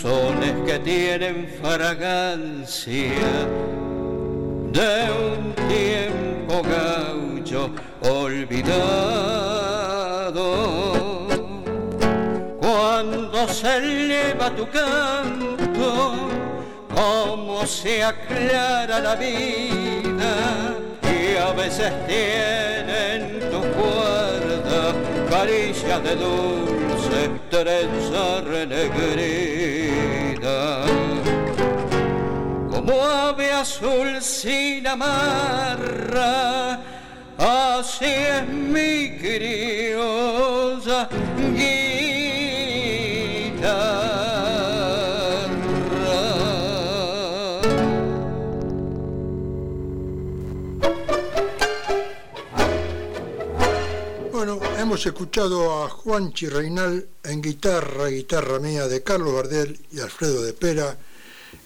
sones que tienen fragancia de un tiempo gaucho olvidado. Cuando se eleva tu canto, como se aclara la vida y a veces tienen tu cuerda caricia de dulce trenza renegrida. Como ave azul sin amarra así es mi criolla guitarra hemos escuchado a Juanchi Reinal en guitarra, guitarra mía de Carlos Gardel y Alfredo de Pera.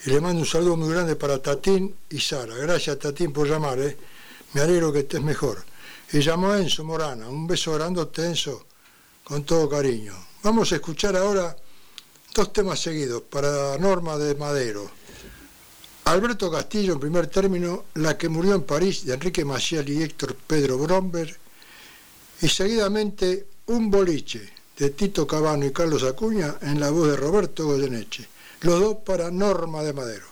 Y le mando un saludo muy grande para Tatín y Sara. Gracias Tatín por llamar, ¿eh? me alegro que estés mejor. Y llamó a Enzo Morana, un beso grandote Enzo, con todo cariño. Vamos a escuchar ahora dos temas seguidos para Norma de Madero. Alberto Castillo en primer término, La que murió en París de Enrique Maciel y Héctor Pedro Bromberg, y seguidamente Un boliche de Tito Cabano y Carlos Acuña en la voz de Roberto Goyeneche, los dos para Norma de Madero.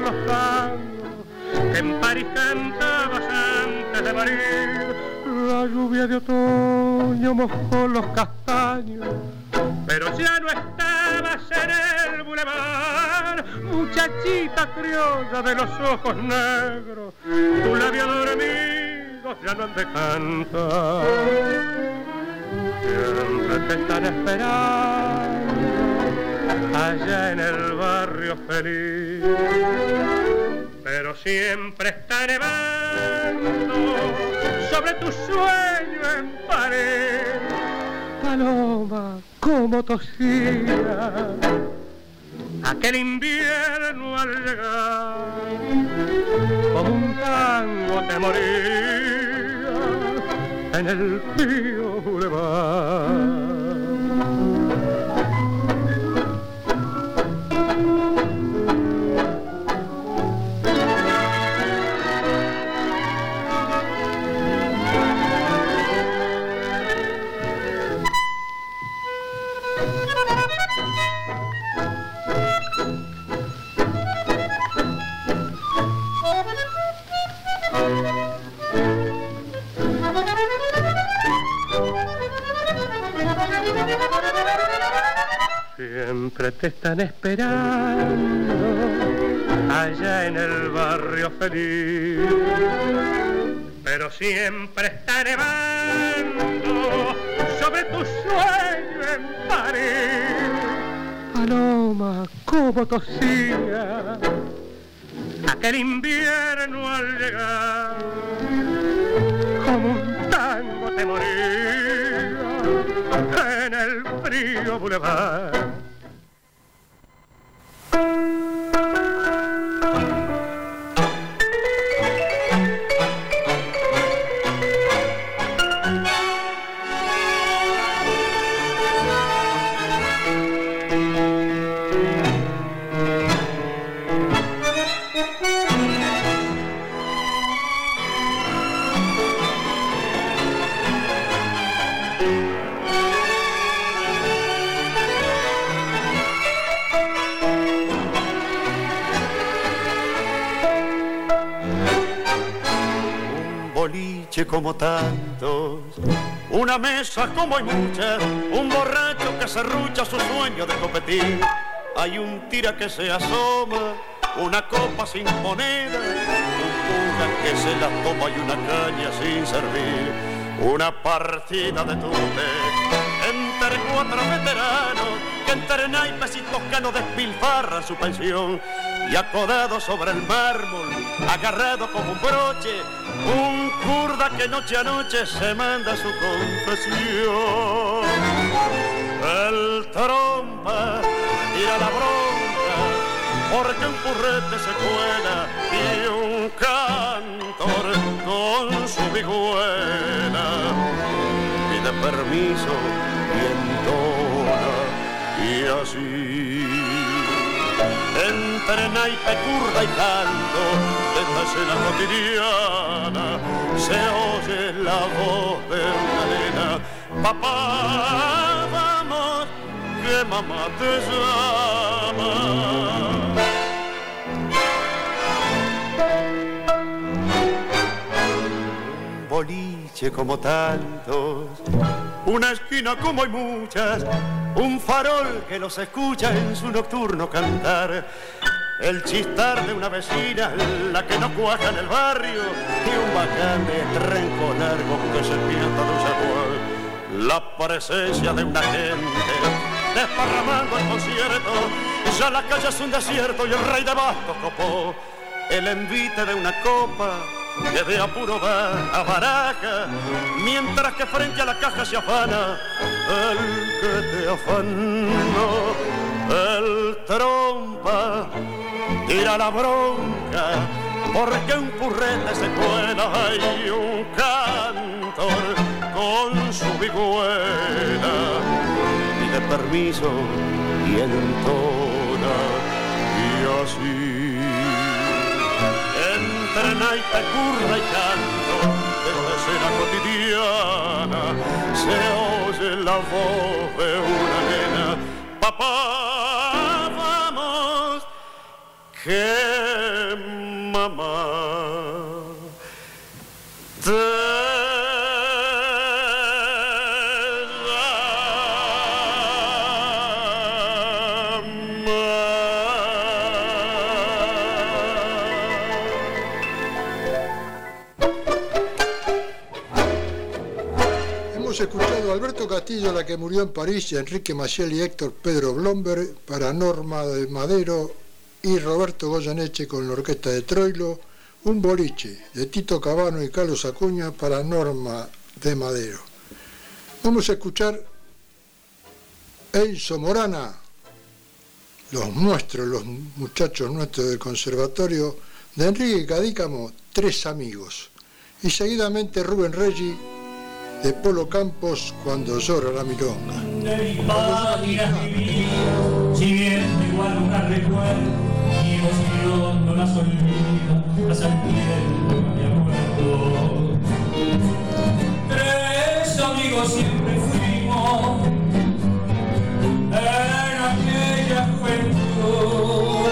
Los tangos, que en París cantabas antes de morir. La lluvia de otoño mojó los castaños, pero ya no estabas en el bulevar, muchachita criolla de los ojos negros, tu labio dormido ya no han de cantar. Siempre te están esperando sueño en pared. Paloma, como tosía aquel invierno al llegar, como un tango te moría en el Pío Boulevard. Te están esperando allá en el barrio feliz. Pero siempre está nevando sobre tu sueño en París. Paloma, como tosía aquel invierno al llegar. Como un tango te moría en el frío boulevard. Como tantos, una mesa como hay muchas, un borracho que se rucha su sueño de competir. Hay un tira que se asoma, una copa sin moneda, un cura que se la toma y una caña sin servir. Una partida de tute cuatro veteranos que entre naipes y toscanos despilfarran su pensión y acodado sobre el mármol, agarrado como un broche, un kurda que noche a noche se manda su confesión. El trompa tira la bronca porque un currete se cuela y un cantor con su vihuela pide permiso y así entre naipe, curda y canto de esta escena cotidiana se oye la voz de una nena papá vamos que mamá te llama boliche como tantos una esquina como hay muchas, un farol que los escucha en su nocturno cantar, el chistar de una vecina, la que no cuaja en el barrio, y un bacán de trenco largo que se piensa de un jaguar. La presencia de una gente desparramando el concierto, ya la calle es un desierto y el rey de bastos copó el envite de una copa que de apuro va a baraja, mientras que frente a la caja se afana el que te afanó, el trompa, tira la bronca, porque un currete se cuela y un cantor con su vihuela pide permiso y entona. Y así entre naipe, curva y canto la escena cotidiana. Se oye la voz de una nena. Papá vamos que mamá te la que murió en París, Enrique Maciel y Héctor Pedro Blomberg para Norma de Madero y Roberto Goyeneche con la orquesta de Troilo, un boliche de Tito Cabano y Carlos Acuña para Norma de Madero. Vamos a escuchar Enzo Morana, los nuestros, los muchachos nuestros del conservatorio, de Enrique Cadícamo, Tres Amigos. Y seguidamente Rubén Reggi de Polo Campos cuando llora la milonga. igual una recuerdo, y no las olvida, las muerto. Tres amigos siempre fuimos en aquella juventud.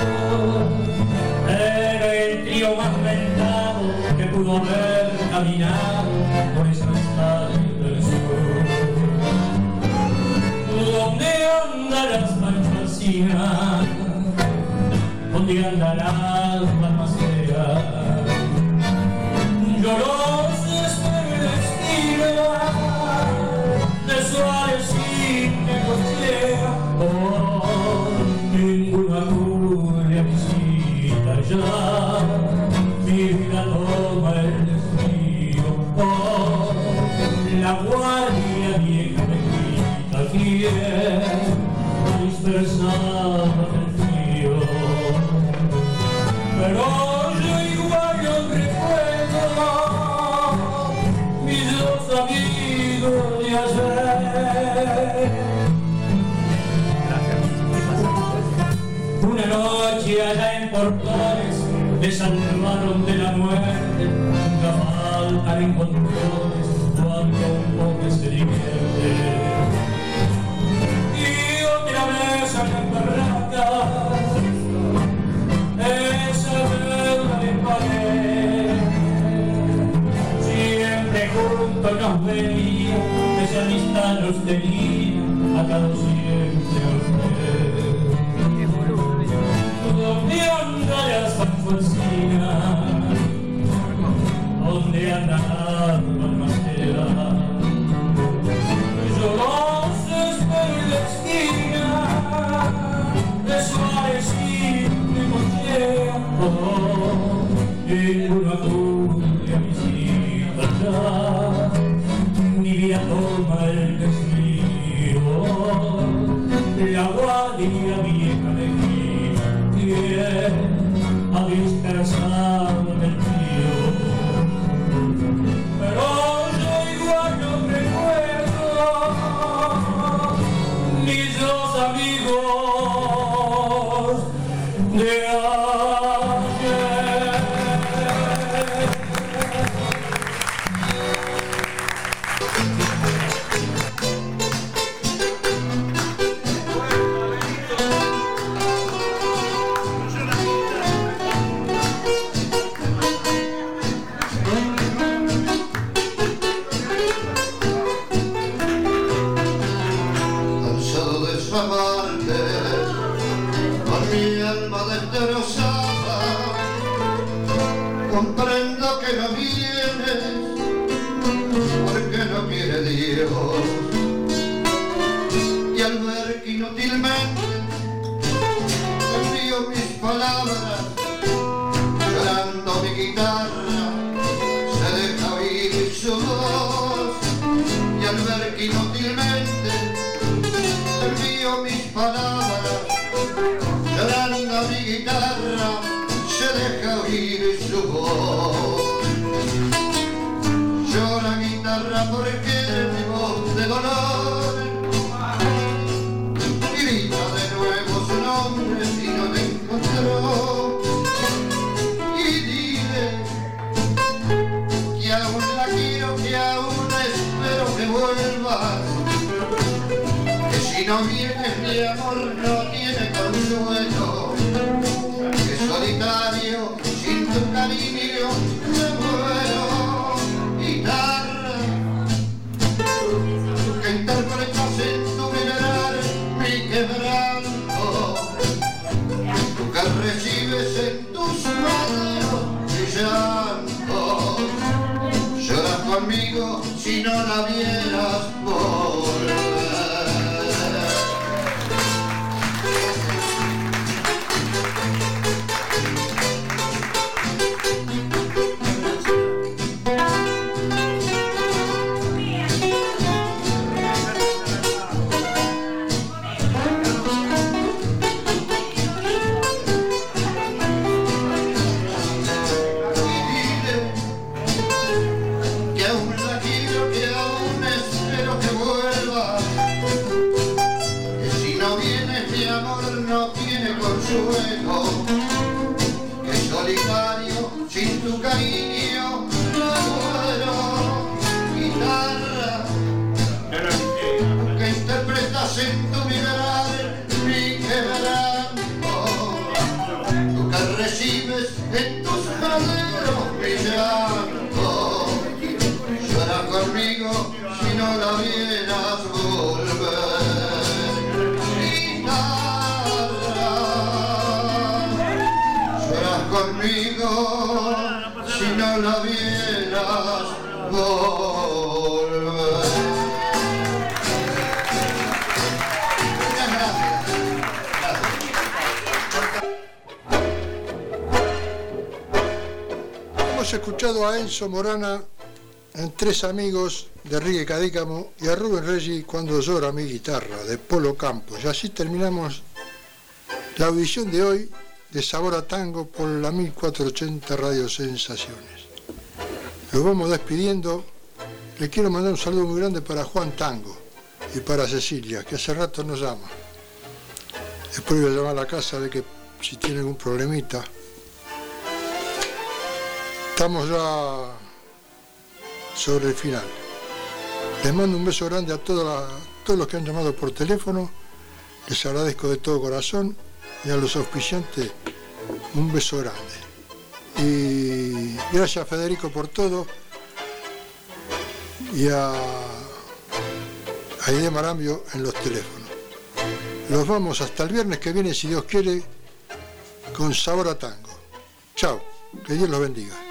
Era el trío más mentado que pudo ver caminar. esquina donde andan las palmaceras. Lloró encontrones cuando un pobre se divierte. Y otra vez acá en Barracas, esa deuda le pagué. Siempre juntos nos veíamos, esa amistad nos tenía. y al ver que inútilmente envío mis palabras, llorando mi guitarra, se deja oír su voz, y al ver que inútilmente envío mis palabras. Escuchado a Enzo Morana en Tres Amigos de Rigue Cadícamo y a Rubén Reggi cuando llora mi guitarra de Polo Campos. Y así terminamos la audición de hoy de Sabor a Tango por la 1480 Radio Sensaciones. Nos vamos despidiendo. Le quiero mandar un saludo muy grande para Juan Tango y para Cecilia, que hace rato nos llama. Después voy a llamar a la casa de que si tiene algún problemita. Estamos ya sobre el final. Les mando un beso grande a todos los que han llamado por teléfono. Les agradezco de todo corazón y a los auspiciantes un beso grande. Y gracias Federico por todo y a Aide Marambio en los teléfonos. Los vamos hasta el viernes que viene, si Dios quiere, con sabor a tango. Chao, que Dios los bendiga.